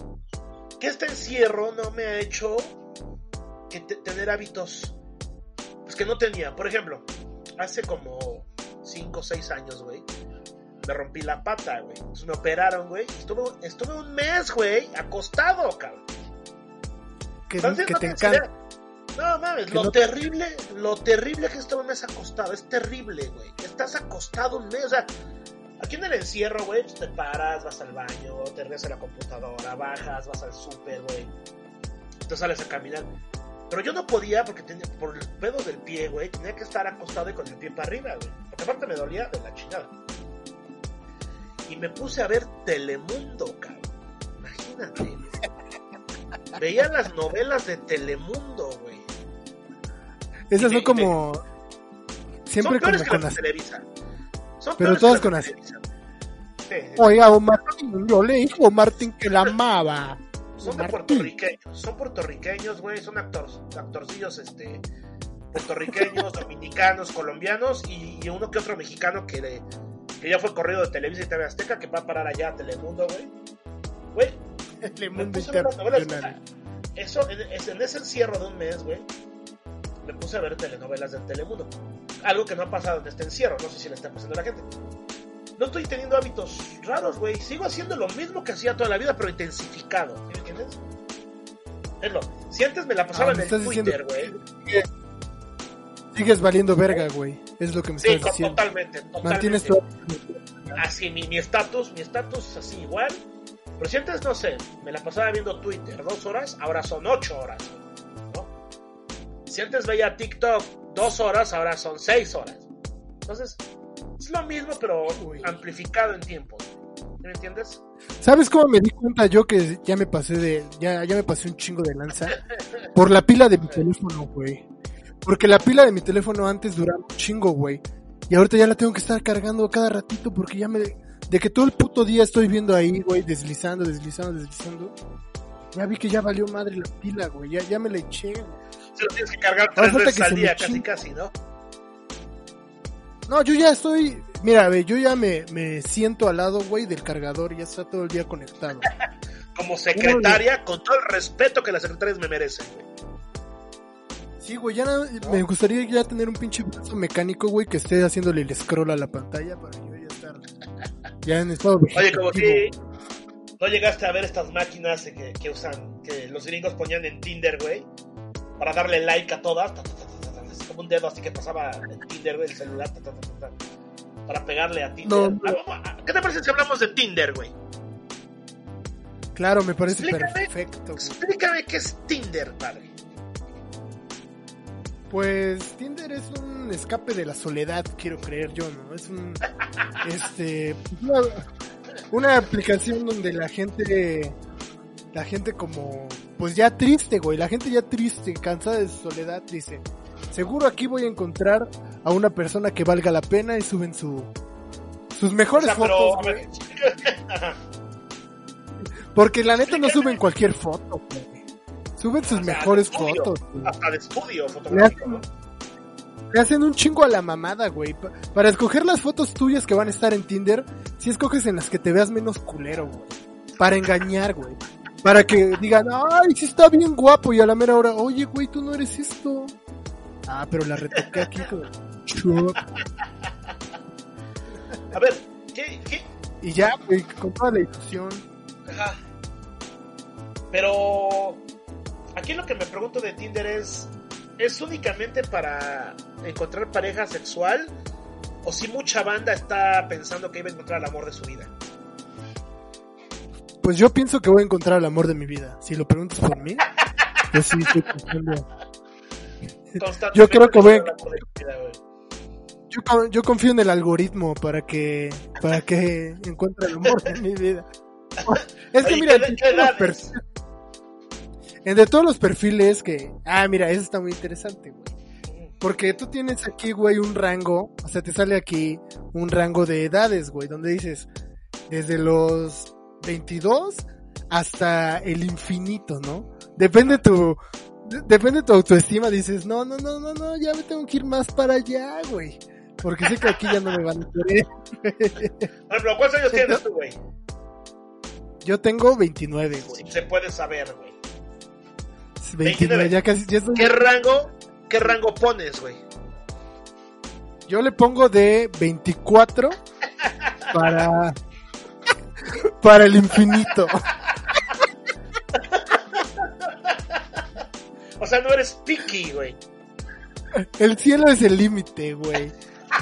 Que este encierro no me ha hecho que te- tener hábitos pues, que no tenía. Por ejemplo, hace como 5 o 6 años, güey. Me rompí la pata, güey. Entonces me operaron, güey. Estuve, estuve un mes, güey, acostado, cabrón. que, Entonces, que no te te encanta. No mames, lo no- terrible, lo terrible que estuve un mes acostado, es terrible, güey. Estás acostado un mes, o sea, Aquí en el encierro, güey, pues te paras, vas al baño, te regresas a la computadora, bajas, vas al súper, güey. Te sales a caminar. Pero yo no podía porque tenía, por el pedo del pie, güey, tenía que estar acostado y con el pie para arriba, güey. Porque aparte me dolía de la chingada. Y me puse a ver Telemundo, cabrón. Imagínate. Veía las novelas de Telemundo, güey. Esas son como. Siempre Son como con las Televisa. Son Pero todas con las. Sí, sí. Oiga, o Martín, yo le dije a Martín que la amaba. Son de puertorriqueños, son puertorriqueños, güey, son actor, actorcillos, este, puertorriqueños, (laughs) dominicanos, colombianos y, y uno que otro mexicano que, que ya fue corrido de Televisa y TV Azteca, que va a parar allá a Telemundo, güey. Güey, (laughs) Telemundo. Eso, en, en ese encierro de un mes, güey, me puse a ver telenovelas de Telemundo. Algo que no ha pasado en este encierro, no sé si le está pasando a la gente. No estoy teniendo hábitos raros, güey. Sigo haciendo lo mismo que hacía toda la vida, pero intensificado. ¿Sí me entiendes? Es lo. Si antes me la pasaba Ah, en me el estás Twitter, güey. Sigues valiendo verga, güey. Es lo que me Sí, estás diciendo. totalmente. totalmente. Mantienes tu. Así, mi estatus, mi estatus así igual. Pero si antes, no sé, me la pasaba viendo Twitter dos horas, ahora son ocho horas. ¿no? Si antes veía TikTok dos horas, ahora son seis horas. Entonces, es lo mismo, pero Uy. amplificado en tiempo. ¿Sí ¿Me entiendes? ¿Sabes cómo me di cuenta yo que ya me pasé de. Ya, ya me pasé un chingo de lanza? Por la pila de mi teléfono, güey. Porque la pila de mi teléfono antes duraba un chingo, güey. Y ahorita ya la tengo que estar cargando cada ratito porque ya me. De que todo el puto día estoy viendo ahí, güey, deslizando, deslizando, deslizando. Ya vi que ya valió madre la pila, güey. Ya, ya me la eché. güey. Se lo tienes que cargar tres veces que al día, casi casi, ¿no? No, yo ya estoy. Mira, ve, yo ya me, me siento al lado, güey, del cargador y ya está todo el día conectado. (laughs) Como secretaria, con todo el respeto que las secretarias me merecen. güey. Sí, güey, ya me gustaría ya tener un pinche brazo mecánico, güey, que esté haciéndole el scroll a la pantalla para yo ya estar ya en estado Oye, como si no llegaste a ver estas máquinas que, que usan, que los gringos ponían en Tinder, güey, para darle like a todas. ta, ta, ta, ta, ta, así como un dedo así que pasaba en Tinder, güey, el celular, para pegarle a Tinder. No. Ah, vamos a- ¿Qué te parece si hablamos de Tinder, güey? Claro, me parece Explícame. perfecto. Explícame qué es Tinder, padre. Pues Tinder es un escape de la soledad, quiero creer yo, ¿no? Es un (laughs) este una, una aplicación donde la gente la gente como pues ya triste, güey, la gente ya triste, cansada de su soledad dice, seguro aquí voy a encontrar a una persona que valga la pena y suben su sus O mejores sea, fotos, güey. porque la neta no suben cualquier foto, güey. Suben sus O sea, mejores de estudio, fotos, güey. hasta de estudio Le fotográfico. le hacen un chingo a la mamada, güey. Pa- Para escoger las fotos tuyas que van a estar en Tinder, si escoges en las que te veas menos culero, güey. Para engañar, güey. Para que digan, ay, sí está bien guapo. Y a la mera hora, oye, güey, tú no eres esto. Ah, pero la retoqué aquí. (laughs) A ver, ¿qué, qué, Y ya, güey, con toda la ilusión. Ajá. Pero aquí lo que me pregunto de Tinder es, ¿es únicamente para encontrar pareja sexual? ¿O si mucha banda está pensando que iba a encontrar el amor de su vida? Pues yo pienso que voy a encontrar el amor de mi vida. Si lo preguntas por mí, yo sí estoy pensando. Yo creo que voy a- de. Yo, co- yo confío en el algoritmo para que para que encuentre el amor de mi vida. Es que mira, perfiles, entre todos los perfiles que, ah, mira, eso está muy interesante, güey. Porque tú tienes aquí, güey, un rango, o sea, te sale aquí un rango de edades, güey, donde dices desde los 22 hasta el infinito, ¿no? Depende tu de- depende tu autoestima, dices, no, no, no, no, no, ya me tengo que ir más para allá, güey. Porque sé que aquí ya no me van a querer. Por ejemplo, ¿cuántos años tienes tú, güey? Yo tengo 29, güey. Se puede saber, güey. 29, ya casi, ya estoy- ¿Qué rango, qué rango pones, güey? Yo le pongo de 24 para para el infinito. O sea, no eres picky, güey. El cielo es el límite, güey.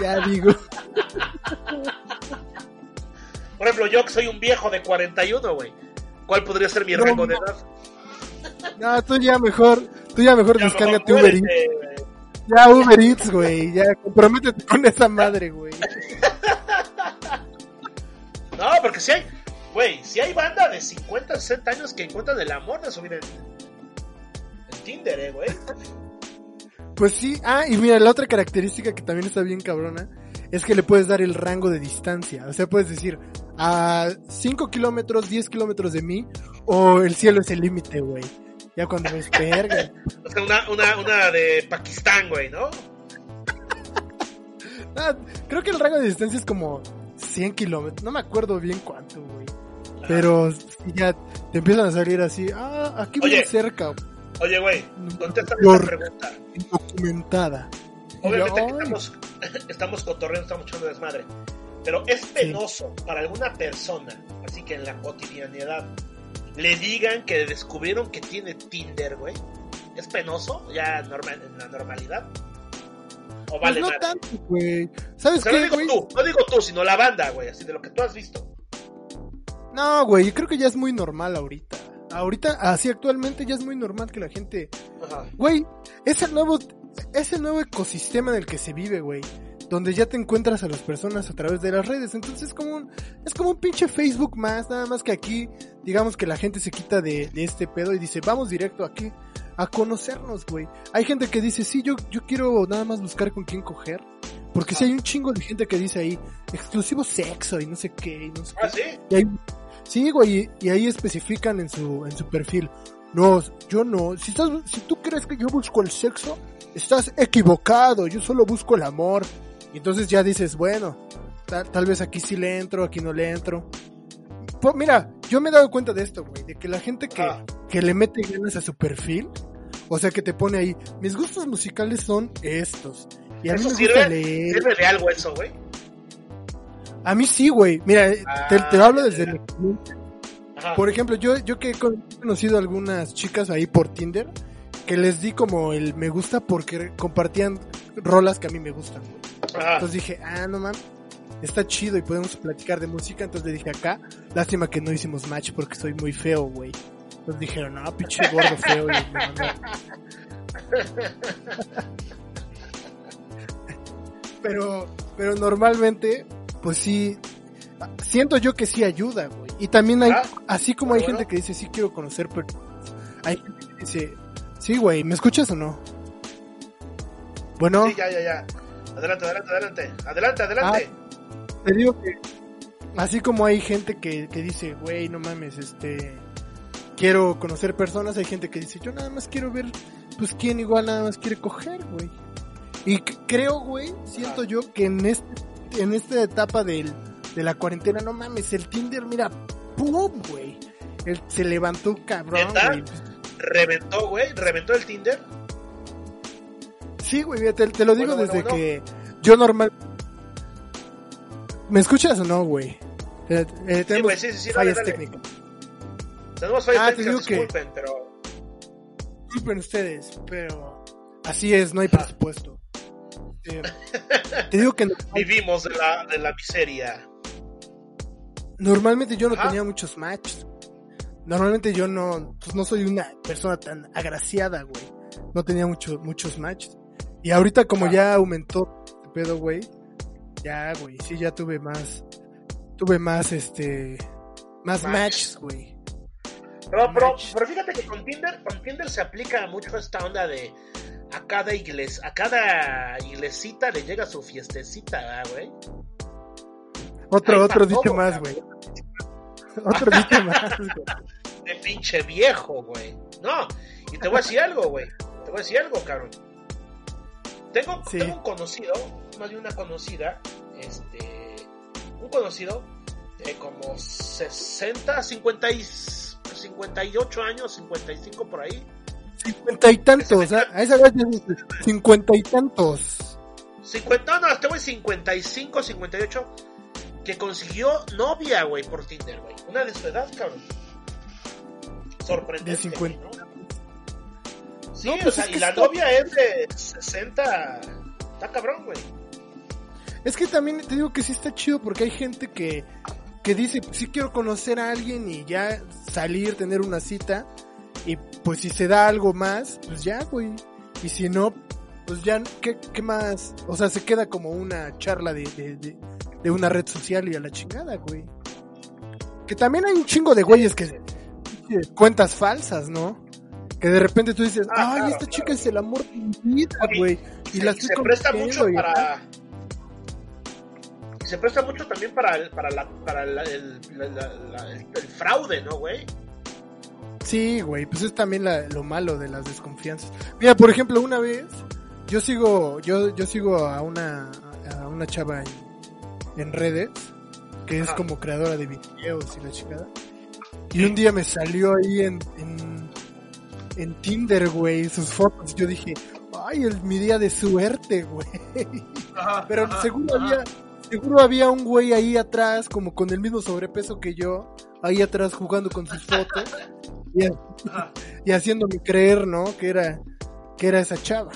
Ya digo. Por ejemplo, yo que soy un viejo de 41, güey. ¿Cuál podría ser mi No, rango de edad? No, tú ya mejor, tú ya mejor Ya, descárgate mejor Uber Eats. Ya Uber Eats, güey. Ya comprométete con esa madre, güey. (laughs) No, porque si hay, güey, si hay banda de 50, 60 años que encuentran el amor de subir en, en Tinder, eh, güey. Pues sí, ah, y mira, la otra característica que también está bien cabrona es que le puedes dar el rango de distancia. O sea, puedes decir a 5 kilómetros, 10 kilómetros de mí, o el cielo es el límite, güey. Ya cuando ves (laughs) verga. O sea, una, una, una de Pakistán, güey, ¿no? Ah, creo que el rango de distancia es como 100 kilómetros. No me acuerdo bien cuánto, güey. Pero ya te empiezan a salir así. Ah, aquí Oye. bien cerca, Oye, güey, contéstame esta pregunta. documentada. Y yo, Obviamente que estamos, (laughs) estamos cotorreando, estamos echando desmadre. Pero es penoso para alguna persona, así que en la cotidianidad, le digan que descubrieron que tiene Tinder, güey. ¿Es penoso ya normal, en la normalidad? ¿O pues vale no madre? tanto, güey. ¿Sabes O sea, no digo güey? tú, no digo tú, sino la banda, güey, así de lo que tú has visto. No, güey, yo creo que ya es muy normal ahorita. Ahorita, así actualmente ya es muy normal que la gente... Ajá. Güey, es el nuevo, es el nuevo ecosistema en el que se vive, güey. Donde ya te encuentras a las personas a través de las redes. Entonces es como un, es como un pinche Facebook más. Nada más que aquí, digamos que la gente se quita de, de este pedo y dice, vamos directo aquí a conocernos, güey. Hay gente que dice, sí, yo, yo quiero nada más buscar con quién coger. Porque si hay un chingo de gente que dice ahí, exclusivo sexo y no sé qué, y no sé qué. Ah, sí. Y ahí, sí, güey, y ahí especifican en su, en su perfil. No, yo no. Si, estás, si tú crees que yo busco el sexo, estás equivocado. Yo solo busco el amor. Y entonces ya dices, bueno, tal, tal vez aquí sí le entro, aquí no le entro. Pues mira, yo me he dado cuenta de esto, güey, de que la gente que, Ah. que le mete ganas a su perfil, o sea, que te pone ahí, mis gustos musicales son estos. Y a mí ¿Eso me sirve? gusta leer. ¿Sirve de algo eso, güey? A mí sí, güey. Mira, te, Ah, te hablo ya, desde mi Ajá. Por ejemplo, yo, yo que he con- conocido algunas chicas ahí por Tinder, que les di como el me gusta porque compartían rolas que a mí me gustan. Entonces dije, ah, no mames, está chido y podemos platicar de música. Entonces le dije acá, lástima que no hicimos match porque soy muy feo, güey. Entonces dijeron, no, pinche gordo feo. Y me mandaron. (laughs) pero, pero normalmente, pues sí, siento yo que sí ayuda, güey. Y también hay, Ah, así como hay bueno. gente que dice, sí quiero conocer, pero hay gente que dice, sí, güey, ¿me escuchas o no? Bueno, Sí, ya, ya, ya. Adelante, adelante, adelante. Adelante, adelante. te digo que así como hay gente que, que dice, güey, no mames, este, quiero conocer personas, hay gente que dice, yo nada más quiero ver, pues quién igual nada más quiere coger, güey. Y creo, güey, siento Ah. yo que en este, en esta etapa del, de la cuarentena, no mames, el Tinder, mira, pum, güey. Se levantó cabrón. Reventó, güey. Reventó el Tinder. Sí, güey, te, te lo digo Bueno, desde bueno, que yo normal... ¿Me escuchas o no, güey? Eh, eh, tenemos güey, sí, sí, sí, dale, fallas dale. técnicas. Tenemos fallas Ah, te técnicas, que- disculpen, pero... Disculpen ustedes, pero así es, no hay presupuesto. Eh, te digo que no- Vivimos de la, de la miseria. normalmente yo no Ajá. tenía muchos matches. Normalmente yo no, pues no soy una persona tan agraciada, güey. No tenía muchos muchos matches. Y ahorita como ya aumentó este pedo, güey, ya, güey, sí, ya tuve más, tuve más, este, más Match. matches, güey. Pero, pero, pero fíjate que con Tinder, con Tinder se aplica mucho esta onda de a cada iglesia, a cada iglesita le llega su fiestecita, ¿verdad, güey. Otro, otro dicho todo, más, güey. Otro dicho más. (laughs) De pinche viejo, güey. No, y te voy a decir algo, güey. Te voy a decir algo, cabrón. Tengo, Sí. tengo un conocido, más bien una conocida, este, un conocido de como 60, 50 y, 58 años, 55 por ahí. Cincuenta y tantos, a a esa dices, cincuenta y tantos. 50, no, este güey 55, 58, que consiguió novia, güey, por Tinder, güey. Una de su edad, cabrón. Sorprendente. De 50. güey, ¿no? Sí, No, o pues sea, es y la novia es de 60. Está cabrón, güey. Es que también te digo que sí está chido porque hay gente que, que dice, pues sí quiero conocer a alguien y ya salir, tener una cita. Y pues si se da algo más, pues ya, güey. Y si no, pues ya, ¿qué, qué más? O sea, se queda como una charla de, de, de, de una red social y a la chingada, güey. Que también hay un chingo de güeyes que cuentas falsas, ¿no? Que de repente tú dices, Ah, ay, claro, esta claro. chica es el amor de mi vida, Oye, güey. Y la estoy se presta mucho y- para y se presta mucho también para el, para la, para la- el, la- la- la- el- el fraude, ¿no, güey? Sí, güey, pues es también la- lo malo de las desconfianzas. Mira, por ejemplo, una vez yo sigo yo yo sigo a una a una chava en, en redes que es como creadora de videos y la chingada. Y un día me salió ahí en en, en Tinder, güey, sus fotos. Yo dije, "Ay, el, mi día de suerte, güey." (laughs) Pero seguro había seguro había un güey ahí atrás como con el mismo sobrepeso que yo, ahí atrás jugando con sus fotos. Y, y haciéndome creer, ¿no? Que era, que era esa chava.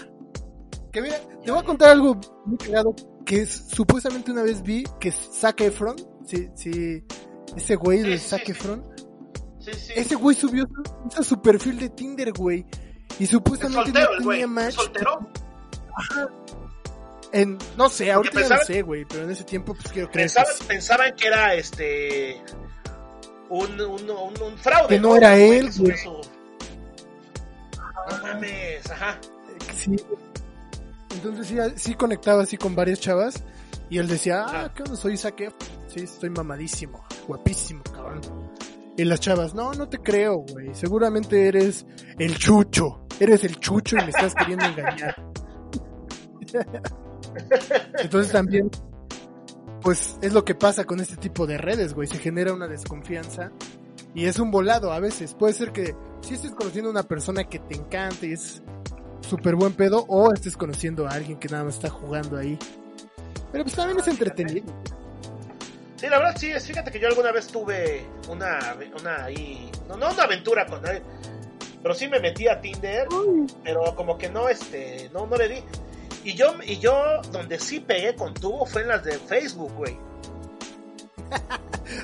Que mira, te voy a contar algo muy cagado que es, supuestamente una vez vi que Zac Efron, sí, sí, ese güey de Zac. Efron, ese güey subió su, hizo su perfil de Tinder, güey. Y es supuestamente soltero no tenía ¿Es match. soltero? En, no sé, ahorita ya no sé, güey, pero en ese tiempo pues quiero creer que sí. pensaban que era este un, un, un, un fraude. Que no era él, güey. No mames, ajá. Sí. Entonces sí, sí conectaba así con varias chavas. Y él decía, ah. ¿qué onda? Soy Efron. Sí, estoy mamadísimo, guapísimo, cabrón. Y las chavas, no, no te creo, güey. Seguramente eres el chucho. Eres el chucho y me estás queriendo engañar. (laughs) Entonces también, pues es lo que pasa con este tipo de redes, güey. Se genera una desconfianza y es un volado a veces. Puede ser que si estés conociendo a una persona que te encanta y es súper buen pedo, o estés conociendo a alguien que nada más está jugando ahí. Pero pues también es entretenido. Sí, la verdad sí, es, fíjate que yo alguna vez tuve una, una ahí, no, no una aventura con nadie, pero sí me metí a Tinder, pero como que no, este, no, no le di. Y yo, y yo, donde sí pegué con tubo fue en las de Facebook, güey.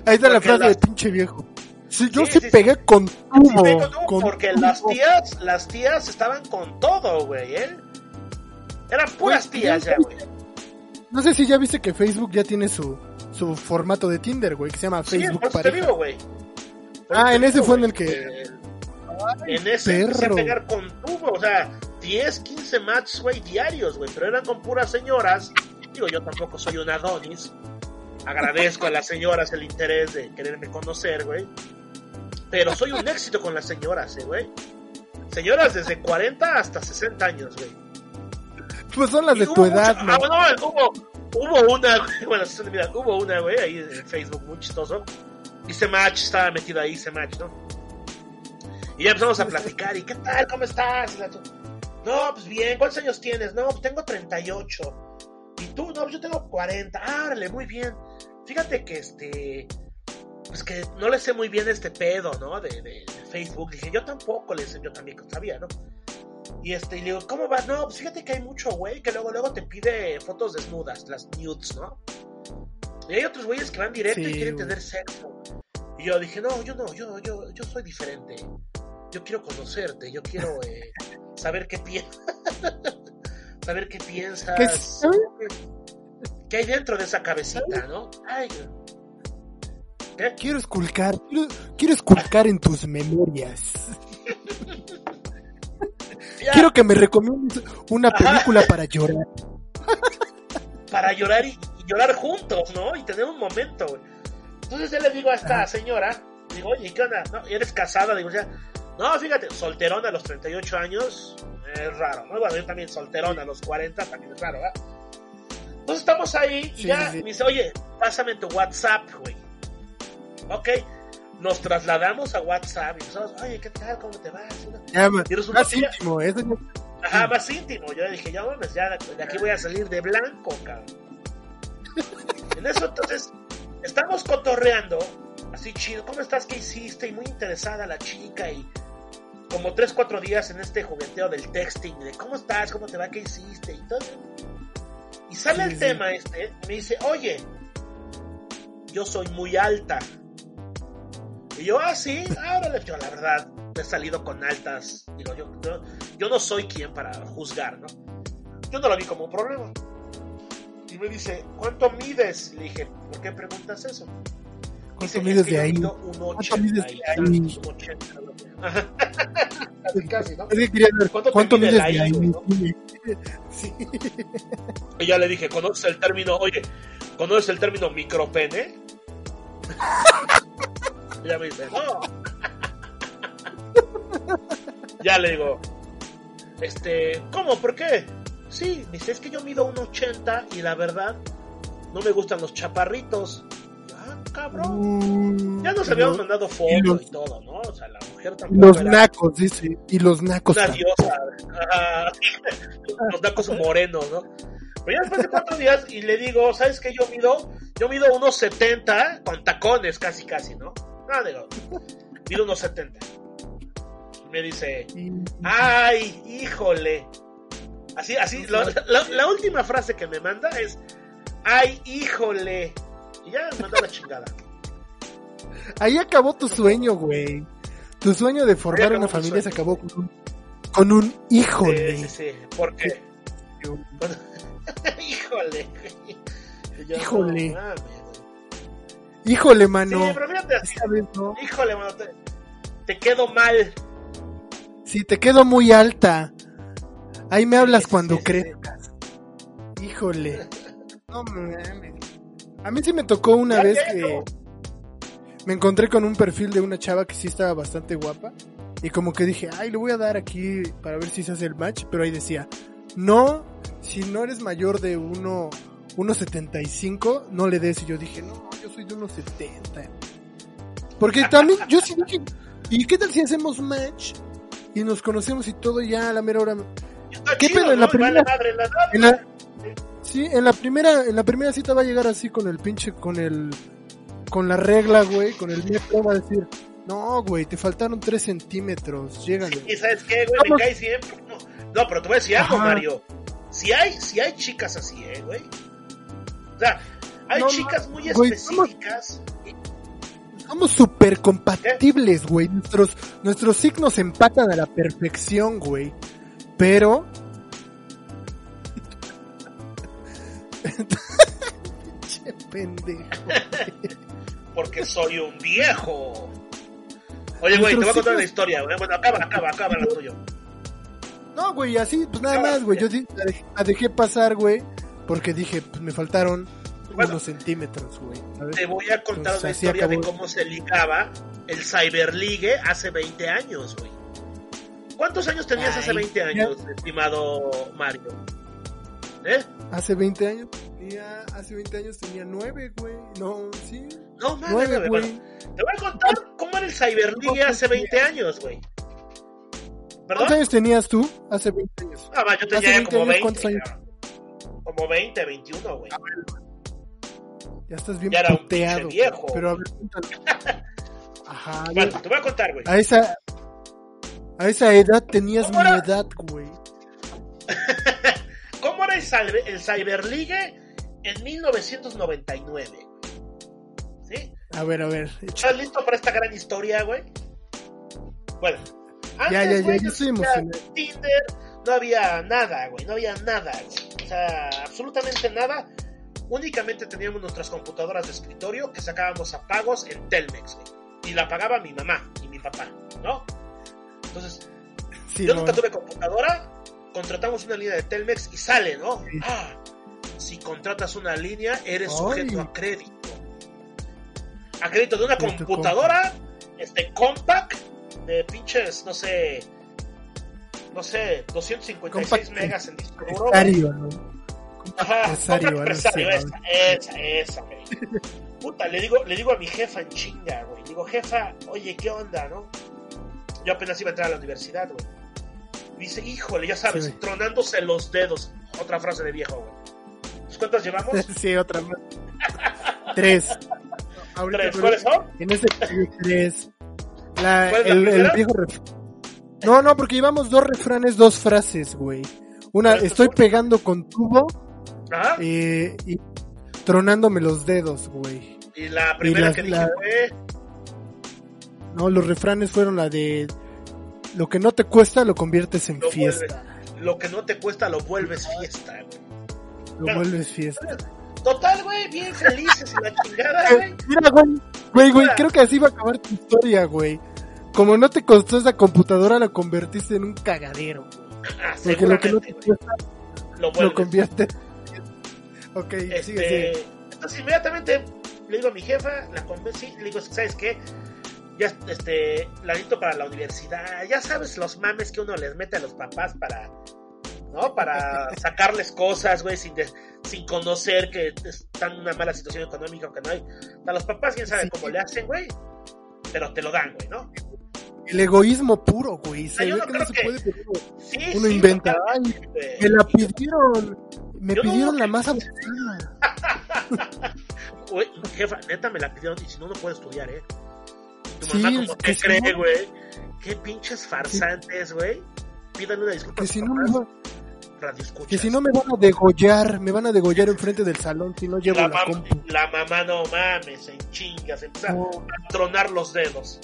Ahí está la frase las- de pinche viejo. Sí, yo Sí, sí, sí, sí. pegué con Sí tubo. pegué con tubo con porque tubo. las tías, las tías estaban con todo, güey, ¿eh? Eran puras Güey, tías ya güey. No sé si ya viste que Facebook ya tiene su, su formato de Tinder, güey, que se llama Sí, Facebook te digo, güey. Por Ah, en ese fue en el que- En ese empecé a perro. pegar con tubo, o sea, 10, 15 matches, güey, diarios, güey, pero eran con puras señoras. Digo, yo tampoco soy un Adonis. Agradezco a las señoras el interés de quererme conocer, güey. Pero soy un éxito con las señoras, eh, güey. Señoras desde 40 hasta 60 años, güey. Pues son las Y de tu mucho- edad, ah, ¿no? bueno, hubo, hubo una, güey, (laughs) bueno, mira, hubo una, güey, ahí en Facebook, muy chistoso. Hice match, estaba metido ahí, hice match, ¿no? Y ya empezamos a platicar, ¿y qué tal? ¿Cómo estás? Y la- No, pues bien, ¿cuántos años tienes? No, pues tengo 38. ¿Y tú? No, pues yo tengo 40. Ah, órale, muy bien. Fíjate que este. Pues que no le sé muy bien este pedo, ¿no? De, de- de Facebook. Dije, yo tampoco le sé, yo también sabía, ¿no? Y este, y le digo, ¿cómo vas? No, pues fíjate que hay mucho güey que luego, luego te pide fotos desnudas, las nudes, ¿no? Y hay otros güeyes que van directo Sí, y quieren tener sexo. Y yo dije, no, yo no, yo, yo, yo soy diferente. Yo quiero conocerte, yo quiero eh, saber qué piensas. (laughs) saber qué piensas. ¿Qué hay dentro de esa cabecita, no? Ay, ¿qué? Quiero esculcar, quiero, quiero esculcar en tus memorias. Ya, Quiero que me recomiendes una película para llorar. para llorar y, y llorar juntos, ¿no? Y tener un momento, güey. Entonces yo le digo a esta Ajá. señora, digo, oye, ¿qué onda? ¿No? ¿Eres casada? Digo, ya, no, fíjate, solterona a los 38 años, es raro, ¿no? Bueno, yo también solterona a los 40, también es raro, ¿verdad? Entonces estamos ahí y Sí, ya sí, me dice, oye, pásame tu WhatsApp, güey. Ok, nos trasladamos a WhatsApp y empezamos, oye, ¿qué tal? ¿Cómo te va? Ya, más íntimo, eso ya- Ajá, más íntimo. Yo dije, ya mames, ya de aquí voy a salir de blanco, cabrón. (laughs) En eso entonces, estamos cotorreando, así chido, ¿cómo estás? ¿Qué hiciste? Y muy interesada la chica y como tres, cuatro días en este jugueteo del texting, de cómo estás, cómo te va, qué hiciste y todo. Y sale Sí, el sí. tema este, y me dice, oye, yo soy muy alta. Y yo, ah, sí, ahora yo la verdad he salido con altas. Digo, yo, yo, yo no soy quien para juzgar, ¿no? Yo no lo vi como un problema. Y me dice, ¿cuánto mides? Le dije, ¿por qué preguntas eso? ¿Cuánto Dice, mides "Es que de ahí? mido ¿Cuánto mides 1.80 y de ahí? 1.80, ¿no? Ajá. casi, casi, ¿no? Es que ver ¿Cuánto cuánto mide mides la de ahí. IQ, no? Sí. Y ya le dije, ¿conoces el término, oye, ¿conoces el término micropene? Y (laughs) ya me dice, no. ya le digo, este, ¿cómo? ¿Por qué? Sí, me dice, es que yo mido 1,80 y la verdad, no me gustan los chaparritos. Ah, cabrón. Mm, Ya nos y habíamos mandado y fotos los- y todo, ¿no? O sea, la mujer tampoco los era nacos, dice. Y los nacos. una diosa. (laughs) Los nacos morenos, ¿no? Pero ya después de cuatro días y le digo, ¿sabes qué? Yo mido, yo mido unos 70 con tacones casi casi, ¿no? No, digo, mido unos 70. Y me dice, ay, híjole. Así, así, la última frase que me manda es, ay, híjole. Y ya me manda la chingada. Ahí acabó tu sueño, güey. Tu sueño de formar una mi familia se acabó con un, con un híjole. Sí, sí, sí, porque, (laughs) híjole. Y yo, Híjole. no. Híjole, Sí, mano. pero fíjate así. Esta vez no. Híjole, mano, te, te quedo mal. Sí, te quedo muy alta. Ahí me hablas sí, cuando sí, sí. crezcas. Híjole. (laughs) No mames. A mí sí me tocó una vez que me encontré con un perfil de una chava que sí estaba bastante guapa. Y como que dije, ay, le voy a dar aquí para ver si se hace el match. Pero ahí decía, no, si no eres mayor de uno, 1.75, no le des. Y yo dije, no, yo soy de 1.70. Porque (laughs) también, yo sí dije, ¿y qué tal si hacemos match? Y nos conocemos y todo ya a la mera hora. ¿Qué chido, pedo? En ¿no? la primera- Vale madre, la nada. En la, sí, en la primera, en la primera cita va a llegar así con el pinche, con el, con la regla, güey, con el metro va a decir, no, güey, te faltaron 3 centímetros, llégale. Y sabes qué, güey, me Vamos. cae siempre. No, no, pero te voy a decir algo, Ajá. Mario. Si hay, si hay chicas así, eh, güey. O sea, hay No, chicas muy güey, específicas. Somos súper compatibles, güey, nuestros, nuestros signos empatan a la perfección, güey, pero... Pinche pendejo. Porque soy un viejo. Oye, güey, te voy a contar una historia, güey. Bueno, acaba, acaba, acaba la tuya. No, güey, así, pues nada más, güey. Yo la dejé, la dejé pasar, güey. Porque dije, pues me faltaron Bueno. unos centímetros, güey. Te voy a contar una historia de cómo se ligaba el Cyberligue hace 20 años, güey. ¿Cuántos años tenías hace Ay, 20 años, estimado Mario? ¿Eh? Hace 20 años tenía, hace 20 años tenía 9, güey. No, sí. No, mames, 9, güey. te voy a contar cómo era el Cyberligue hace 20 años, güey. ¿Cuántos años tenías tú? Hace 20 años. Ah, va, yo hace tenía 20 como años, 20. ¿cuántos años? Como 20, 21, güey. Ya estás bien Ya era un puteado. pinche viejo. Pero a ver. (laughs) Ajá, Bueno, te voy a contar, güey. a esa, a esa edad tenías mi ¿Cómo era? edad, güey. (laughs) ¿Cómo era el, el Cyberligue en 1999? ¿Sí? A ver, a ver. ¿Estás listo para esta gran historia, güey? Bueno, antes, Ya, ya, ya, güey, ya no existía emocionado. Tinder, no había nada, güey, no había nada, güey. O sea, absolutamente nada. Únicamente teníamos nuestras computadoras de escritorio que sacábamos a pagos en Telmex, güey. Y la pagaba mi mamá y mi papá, ¿no? Entonces, Sí, yo no. nunca tuve computadora, contratamos una línea de Telmex y sale, ¿no? Sí. Ah, si contratas una línea, eres Ay. sujeto a crédito. A crédito de una computadora, este, compact, de pinches, no sé, no sé, 256 Compact megas en disco duro. Ajá, empresario, empresario, esa, esa, esa, güey. Puta, le digo, le digo a mi jefa en chinga, güey. Digo, jefa, oye, ¿qué onda, no? Yo apenas iba a entrar a la universidad, güey. Dice, híjole, ya sabes, Sí, tronándose los dedos. Otra frase de viejo, güey. ¿Cuántas llevamos? (laughs) Sí, otra más. Tres. Ahorita, ¿Tres? ¿Cuáles son? En ese tres. La, ¿Cuál es la el, viejo ref- No, no, porque llevamos dos refranes, dos frases, güey. Una, ¿Cuáles estoy son? pegando con tubo eh, y tronándome los dedos, güey. Y la primera la- que dije la- fue. No, los refranes fueron la de lo que no te cuesta lo conviertes en Lo, fiesta. vuelves- lo que no te cuesta lo vuelves fiesta, güey. Lo vuelves fiesta. Total, güey, bien felices y la chingada, güey. Mira, güey, güey, güey, creo que así va a acabar tu historia, güey. Como no te costó esa computadora, la convertiste en un cagadero. Ah, Porque lo que no te güey. cuesta Lo lo convierte. (laughs) Ok, Este, sigue, sigue. Entonces inmediatamente le digo a mi jefa, la convencí, le digo, ¿sabes qué? Ya, este, la necesito para la universidad. Ya sabes los mames que uno les mete a los papás para, ¿no? Para sacarles cosas, güey, sin, de- sin conocer que están en una mala situación económica o que no hay. A los papás, quién sabe Sí. cómo le hacen, güey. Pero te lo dan, güey, ¿no? El egoísmo puro, güey. Se yo ve no que no se que- puede. pero Sí, Uno sí, inventa. Ay, me la pidieron. Me Yo no pidieron la que- masa botana. Güey, jefa, neta me la pidieron y si no, no puedo estudiar, ¿eh? Tu mamá, como te cree, no- güey? Qué pinches farsantes, güey. Pídanle una disculpa Que si, no va- radioescuchas. que si no me van a degollar, me van a degollar enfrente del salón si no llevo la, la, mam- compu. la mamá no mames, en chingas, empieza No, a tronar los dedos.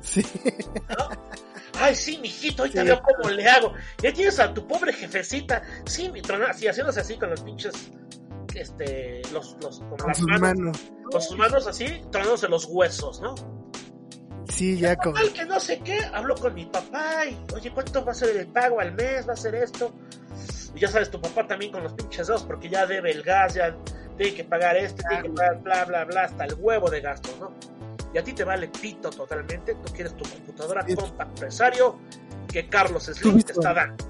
sí. Ay, sí, mijito, ahorita Sí. veo cómo le hago. Ya tienes a tu pobre jefecita, sí, mi tronar, así, haciéndose así con los pinches, este, los, los, con, Con las sus manos, manos. con sus manos así, tronándose los huesos, ¿no? Sí, ya con. Al que no sé qué, hablo con mi papá y, oye, ¿cuánto va a ser el pago al mes? ¿Va a ser esto? Y ya sabes, tu papá también con los pinches dedos, porque ya debe el gas, ya tiene que pagar este, tiene que pagar bla, bla, bla, hasta el huevo de gastos, ¿no? Y a ti te vale pito totalmente, tú quieres tu computadora Sí. compact empresario que Carlos Slim te está dando.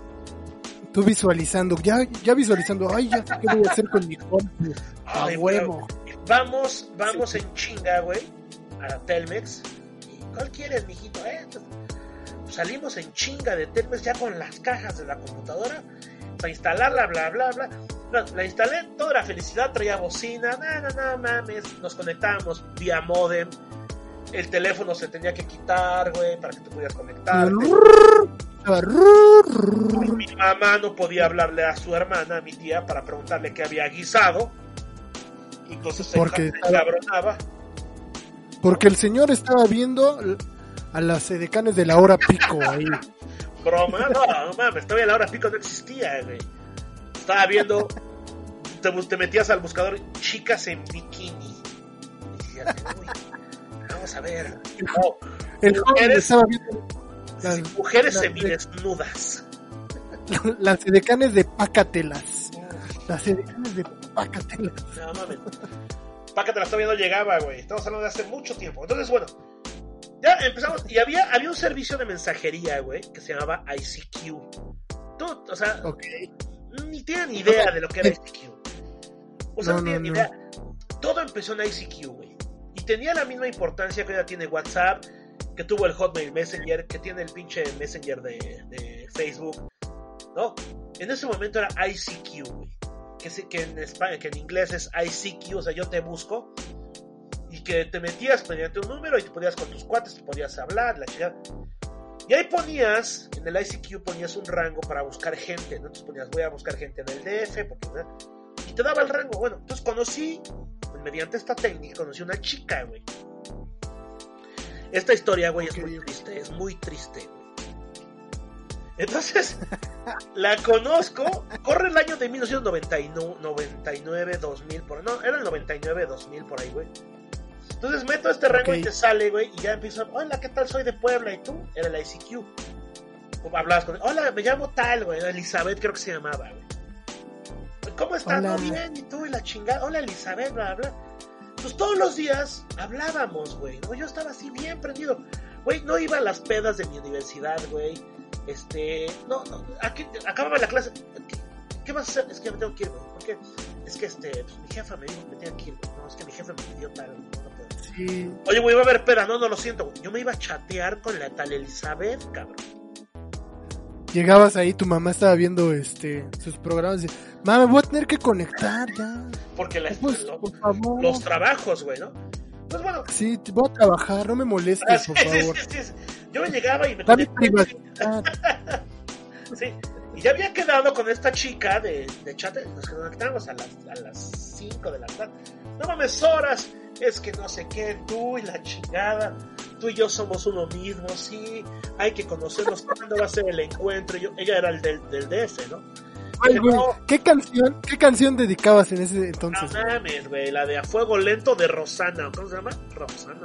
Tú visualizando, ya, ya visualizando. Ay, ya sé qué voy a hacer con mi compu. A Ay, huevo. Vamos, vamos en chinga, güey, a Telmex. ¿Y cuál quieres, mijito? Eh? Entonces, salimos en chinga de Telmex ya con las cajas de la computadora. A instalarla, bla, bla, bla. La instalé, toda la felicidad, traía bocina, no, no, no, mames. Nos conectábamos vía modem. El teléfono se tenía que quitar, güey, para que te pudieras conectar. Mi mamá no podía hablarle a su hermana, a mi tía, para preguntarle qué había guisado. Y entonces se Porque se estaba- encabronaba. Porque el señor estaba viendo a las edecanes de la hora pico ahí. Broma, no, no mames, todavía la hora pico no existía, güey. Estaba viendo, te, metías al buscador chicas en bikini. Y decías, uy, vamos a ver. No, El Mujeres- estaba viendo las, mujeres las- semidesnudas. (laughs) las edecanes de Pácatelas. Las edecanes de Pácatelas. No mames. Pácatelas todavía no llegaba, güey. Estamos hablando de hace mucho tiempo. Entonces, bueno, ya empezamos. Y había, había un servicio de mensajería, güey, que se llamaba ICQ. Tú, o sea, ni tienen idea de lo que era (laughs) ICQ. O sea, no, tienen no. idea. Todo empezó en ICQ, güey. Y tenía la misma importancia que ya tiene WhatsApp, que tuvo el Hotmail Messenger, que tiene el pinche Messenger de, de Facebook, ¿no? En ese momento era ICQ, güey. Que, en que en inglés es ICQ, o sea, yo te busco. Y que te metías mediante un número y te podías con tus cuates, te podías hablar, la chingada. Y ahí ponías, en el ICQ ponías un rango para buscar gente, ¿no? Entonces ponías, voy a buscar gente en el DF, porque, ¿no? y te daba el rango. Bueno, entonces conocí, mediante esta técnica, conocí una chica, güey. Esta historia, güey, es muy triste, es muy triste, güey. Entonces, (laughs) la conozco, corre el año de 1999, 2000, por no, era el 99, 2000, por ahí, güey. Entonces meto este rango y te sale, güey, y ya empiezo, hola, ¿qué tal? Soy de Puebla, ¿y tú? Era el ICQ. O Hablabas con hola, me llamo tal, güey, Elizabeth creo que se llamaba, güey. ¿Cómo estás? No, bien, ¿y tú? Y la chingada, hola, Elizabeth, bla, bla. Pues todos los días hablábamos, güey, ¿no? Yo estaba así bien prendido. Güey, no iba a las pedas de mi universidad, güey. Este, no, no, aquí, acababa la clase. ¿Qué, qué vas a hacer? Es que me tengo que ir, güey. ¿Por qué? Es que este, pues, mi jefa me dijo que me tenía que ir, güey. No, es que mi jefe me pidió tal, no, no puedo. Sí. Oye, güey, va a haber peda. No, no lo siento, güey. Yo me iba a chatear con la tal Elizabeth, cabrón. Llegabas ahí, tu mamá estaba viendo este sus programas y dice, mamá, me voy a tener que conectar ya. Porque la, Pues, lo- por favor. los trabajos, güey, ¿no? Pues bueno. Sí, voy a trabajar, no me molestes, ah, (laughs) sí, por sí, favor. sí, sí. Yo me llegaba y me conectaba. (laughs) Sí, y ya había quedado con esta chica de, de chat, nos conectamos a las, a las 5 de la tarde. No mames, horas. es que no sé qué, tú y la chingada, tú y yo somos uno mismo, sí, hay que conocernos, ¿cuándo va a ser el encuentro? Yo, ella era el del, del DF, ¿no? Ay, güey, No. ¿qué canción, qué canción dedicabas en ese No entonces? mames, güey, la de A Fuego Lento de Rosana, ¿cómo se llama? Rosana.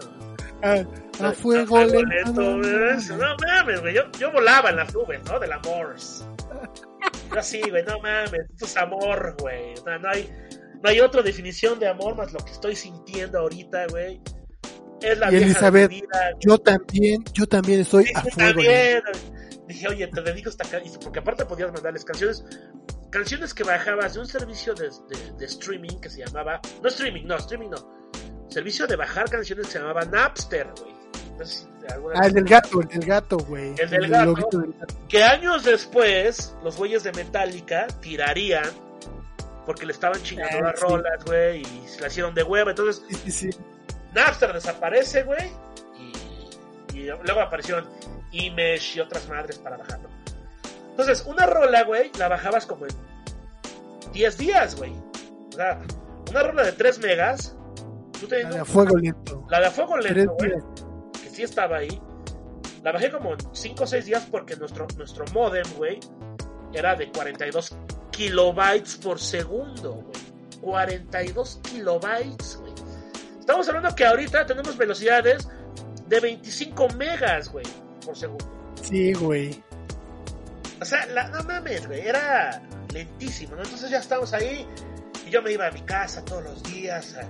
A fuego A lento. No mames, güey, yo, yo volaba en las nubes, ¿no? Del amor. Yo así, güey, no mames, esto es amor, güey. No, no hay, no hay otra definición de amor más lo que estoy sintiendo ahorita, güey. Es la Y vieja Elizabeth, de mi vida. Yo también, yo también estoy Sí, a fuego. también. Dije, oye, te dedico esta canción. Porque aparte podías mandarles canciones. Canciones que bajabas de un servicio de, de- de streaming que se llamaba. No streaming, no, streaming no. Servicio de bajar canciones que se llamaba Napster, güey. No sé si alguna Ah, el del gato, el del gato, güey. El del gato. del gato. que años después los güeyes de Metallica tirarían porque le estaban chingando Ah, las sí. rolas, güey, y se la hicieron de hueva. Entonces, Sí, sí, sí. Napster desaparece, güey, y, y luego aparecieron Imesh y otras madres para bajarlo. Entonces, una rola, güey, la bajabas como en 10 días, güey. O sea, una rola de 3 megas, tú La de a fuego lento. la de a fuego lento, güey, que sí estaba ahí. La bajé como en 5 o 6 días porque nuestro, nuestro modem, güey, era de 42 kilobytes por segundo, güey. 42 kilobytes, güey. Estamos hablando que ahorita tenemos velocidades de 25 megas, güey, por segundo. Sí, güey. O sea, la, no mames, güey, era lentísimo, ¿no? Entonces ya estamos ahí y yo me iba a mi casa todos los días. a-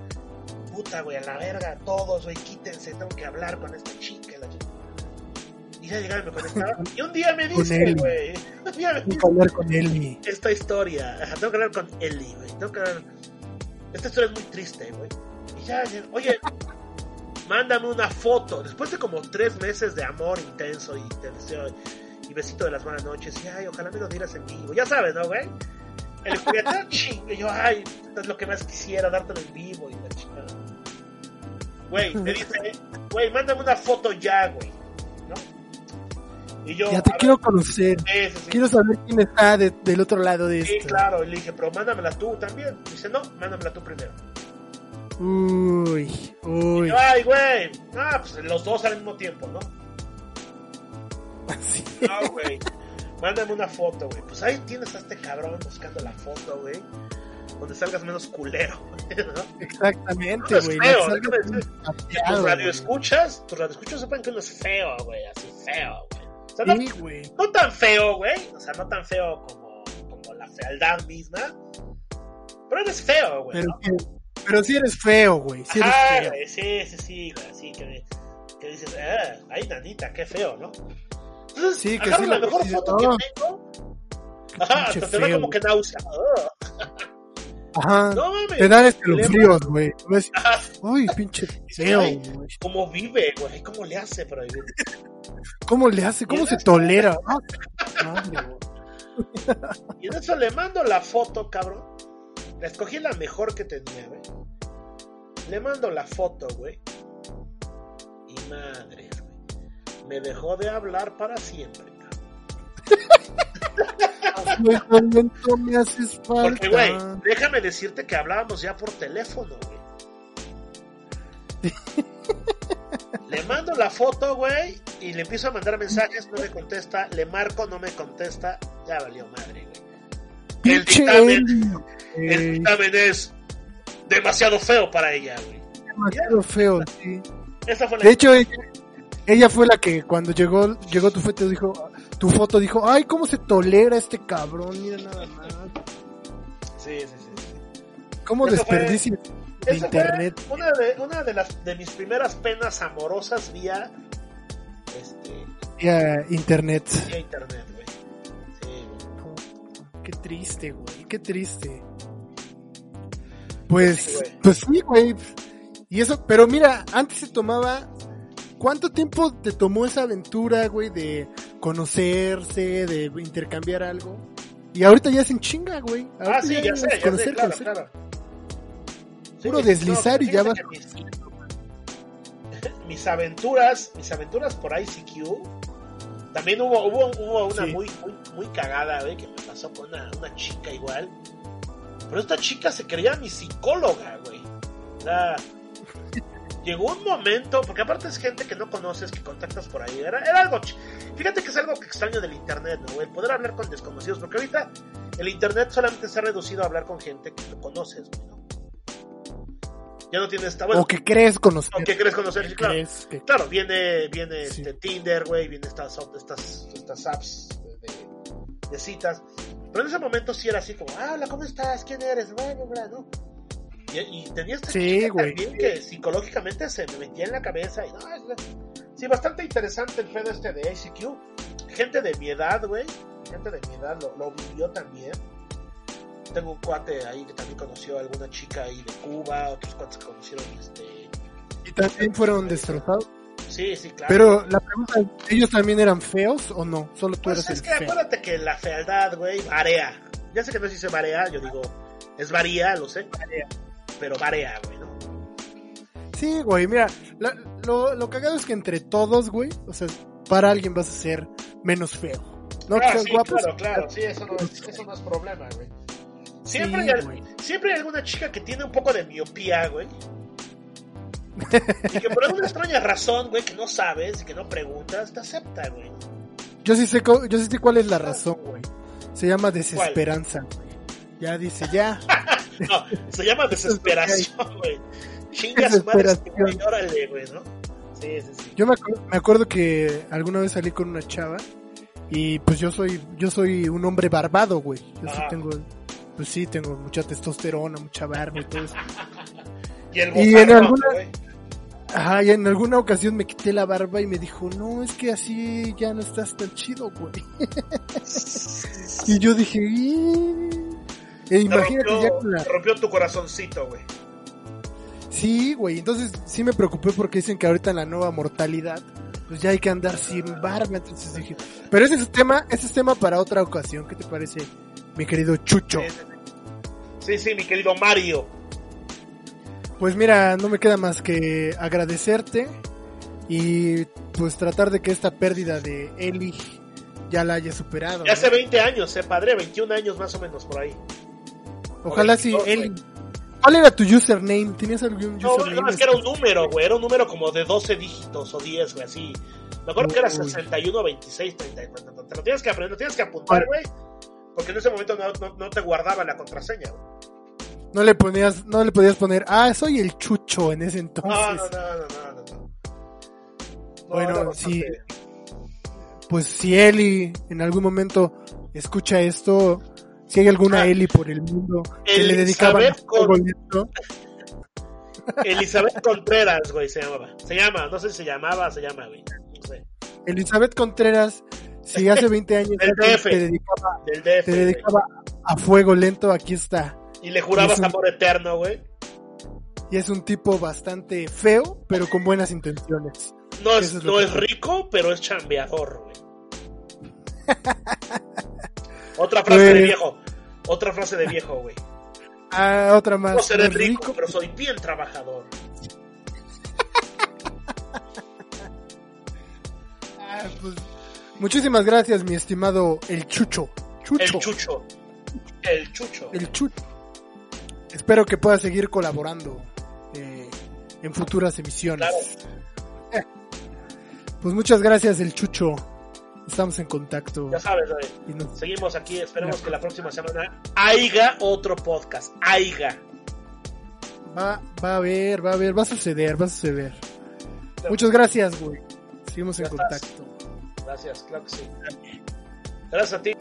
puta, güey, a la verga, todos, güey, quítense, tengo que hablar con esta chica. la chica. Y ya llegaba y me conectaba. Y un día me dice, Eli. güey, (laughs) un día me Tengo que dice hablar con él. esta historia. Tengo que hablar con Eli, güey. Tengo que hablar. Esta historia es muy triste, güey. Y ya, ya, oye, mándame una foto. Después de como tres meses de amor intenso y te deseo y besito de las buenas noches. Y ay, ojalá me lo dieras en vivo. Ya sabes, ¿no, güey? El juguete chingue. Yo, ay, es lo que más quisiera, dártelo en vivo y la chingada. Güey, me dice, güey, mándame una foto ya, güey. ¿No? Y yo, Ya te quiero conocer. ver, sí, sí, sí. Quiero saber quién está de- del otro lado de Sí, esto. claro, y le dije, pero mándamela tú también. Dice, no, mándamela tú primero. Uy, uy. yo, Ay, güey. Ah, pues los dos al mismo tiempo, ¿no? (laughs) Sí. No, güey. Mándame una foto, güey. Pues ahí tienes a este cabrón buscando la foto, güey. Donde salgas menos culero, (laughs) ¿no? Exactamente, No, es güey. feo, No Tus radioescuchas, tus radioescuchas sepan que uno es feo, güey. Así feo, güey. O sea, no, Sí, güey. no tan feo, güey. O sea, no tan feo como, como la fealdad misma. Pero eres feo, güey. Pero, ¿no? sí- pero sí eres feo, güey. Sí eres feo. sí, sí, sí, güey, así que, que dices, ah, ay, nanita, qué feo, ¿no? Entonces, Sí, que sí la lo mejor foto que tengo, ajá, hasta te da como que náusea. Ajá. no mames, Te dan escalofríos, güey. Ves, Ajá, Uy, pinche (laughs) feo, güey. ¿Cómo vive, güey? ¿Cómo le hace para vivir? ¿Cómo le hace? ¿Cómo se tolera? Madre, güey. (laughs) Y en eso le mando la foto, cabrón. La escogí la mejor que tenía, güey. Le mando la foto, güey. Y madre, güey. Me dejó de hablar para siempre, lento (laughs) me haces falta. Porque, güey, déjame decirte que hablábamos ya por teléfono, güey. (laughs) le mando la foto, güey, y le empiezo a mandar mensajes, no me contesta, le marco, no me contesta, ya valió madre, güey. El dictamen, el dictamen es demasiado feo para ella, güey. Demasiado feo, sí. Esa fue la De hecho, ella, ella fue la que cuando llegó, llegó tu foto dijo, tu foto dijo, ay, cómo se tolera este cabrón, mira nada más. Sí, sí, sí. sí. ¿Cómo Eso fue- desperdicio de Esa internet? fue una de, una de las de mis primeras penas amorosas vía este Ya, internet. vía internet, güey. Sí, güey. Qué triste, güey, qué triste. Pues, Sí, güey. pues sí, güey. Y eso, pero mira, antes se tomaba. ¿Cuánto tiempo te tomó esa aventura, güey, de conocerse, de intercambiar algo? Y ahorita ya es en chinga, güey. Ah, Ahorita sí, ya es sé, ya sé, conocer, claro, conocer. claro. Puro Sí, deslizar y ya vas- Mis, (laughs) mis aventuras, mis aventuras por ICQ. También hubo, hubo, hubo una Sí. muy, muy, muy cagada, güey, que me pasó con una, una chica igual. Pero esta chica se creía mi psicóloga, güey. O sea, llegó un momento, porque aparte es gente que no conoces, que contactas por ahí. Era, era algo. Fíjate que es algo que extraño del internet, ¿no? El poder hablar con desconocidos, porque ahorita el internet solamente se ha reducido a hablar con gente que tú conoces, güey, ¿no? Ya no tienes. esta- Bueno, o que crees conocer. o que crees conocer, sí, claro. que- Claro, viene, viene Sí. este Tinder, güey, viene estas, estas, estas apps de, de citas. Pero en ese momento sí era así como, ah, hola, ¿cómo estás? ¿Quién eres? Bueno, ¿no? Y, y tenía esta Sí, güey. también que psicológicamente se me metía en la cabeza y no, es- sí, bastante interesante el pedo este de ICQ. Gente de mi edad, güey, gente de mi edad lo, lo vivió también. Tengo un cuate ahí que también conoció a alguna chica ahí de Cuba, otros cuates que conocieron este... Y también fueron destrozados. Sí, sí, claro. Pero la pregunta es, ¿ellos también eran feos o no? Solo tú Pues eres es el que feo. acuérdate que la fealdad, güey, varía. Ya sé que no se dice varía, yo digo, es varía, lo sé. Pero varía, güey, ¿no? Sí, güey, mira, la- lo, lo cagado es que entre todos, güey, o sea, para alguien vas a ser menos feo. No que Ah, seas sí, guapo, claro, claro, sí, eso no es, eso no es problema, güey. Siempre, Sí, hay, güey. siempre hay alguna chica que tiene un poco de miopía, güey. (laughs) y que por alguna extraña razón, güey, que no sabes y que no preguntas, te acepta, güey. Yo sí sé, yo sí sé cuál es la razón, güey. Se llama desesperanza, güey. Ya dice, ya. (laughs) No, se llama desesperación, güey. Chingas madre, Desesperación. güey, órale, güey, ¿no? Sí, sí, sí. Yo me, acu- me acuerdo que alguna vez salí con una chava y pues yo soy yo soy un hombre barbado, güey. Yo sí tengo pues sí, tengo mucha testosterona, mucha barba y todo eso. (laughs) Y el Y en alguna- güey. Ajá, y en alguna ocasión me quité la barba y me dijo, no, es que así ya no estás tan chido, güey. (laughs) y yo dije, "Ih". E Te imagínate rompió, ya con la... rompió tu corazoncito, güey. Sí, güey, entonces sí me preocupé porque dicen que ahorita en la nueva mortalidad, pues ya hay que andar sin barba, entonces dije, pero ese es tema, ese es tema para otra ocasión, ¿qué te parece, mi querido Chucho? Sí, sí, mi querido Mario. Pues mira, no me queda más que agradecerte y pues tratar de que esta pérdida de Eli ya la haya superado. Ya ¿no? hace 20 años, eh, padre, 21 años más o menos por ahí. Ojalá sí, 22, Eli. güey. ¿Cuál era tu username? ¿Tenías algún No, username? no, es que era un número, güey, era un número como de 12 dígitos o 10, güey, así. Me acuerdo que era Uy. 61, 26, 30. Te lo tienes que aprender, lo tienes que apuntar, güey. Porque en ese momento no, no, no te guardaba la contraseña, güey. No le ponías, no le podías poner, ah, soy el Chucho en ese entonces. No, no, no, no, no, no, no. No, Bueno, bastante- Pues si Eli en algún momento escucha esto, si hay alguna Ah. Eli por el mundo que le Elizabeth dedicaban a con- fuego lento, Elizabeth Contreras, güey, se llamaba. Se llama, no sé si se llamaba, se llama, güey. No sé. Elizabeth Contreras, si hace 20 años DF. te dedicaba, DF. te dedicaba a fuego lento, aquí está. Y le jurabas Es un- amor eterno, güey. Y es un tipo bastante feo, pero con buenas intenciones. No es, es no es rico, pero es chambeador, güey. (laughs) Otra frase de Pues- viejo. Otra frase de viejo, güey. Ah, otra más. No seré ¿No es rico, pero soy bien trabajador. (laughs) Ah, pues, muchísimas gracias, mi estimado El Chucho. Chucho. El chucho. El chucho. El Chucho. Espero que pueda seguir colaborando eh, en futuras emisiones. Claro, (laughs) Pues muchas gracias, El Chucho. Estamos en contacto. ya sabes, nos- Seguimos aquí. Esperemos que la próxima semana haya otro podcast. Haiga. va, va a haber, va a haber, va a suceder, va a suceder. Muchas gracias, güey. Seguimos en estás. contacto. Gracias, claro que sí. Gracias a ti.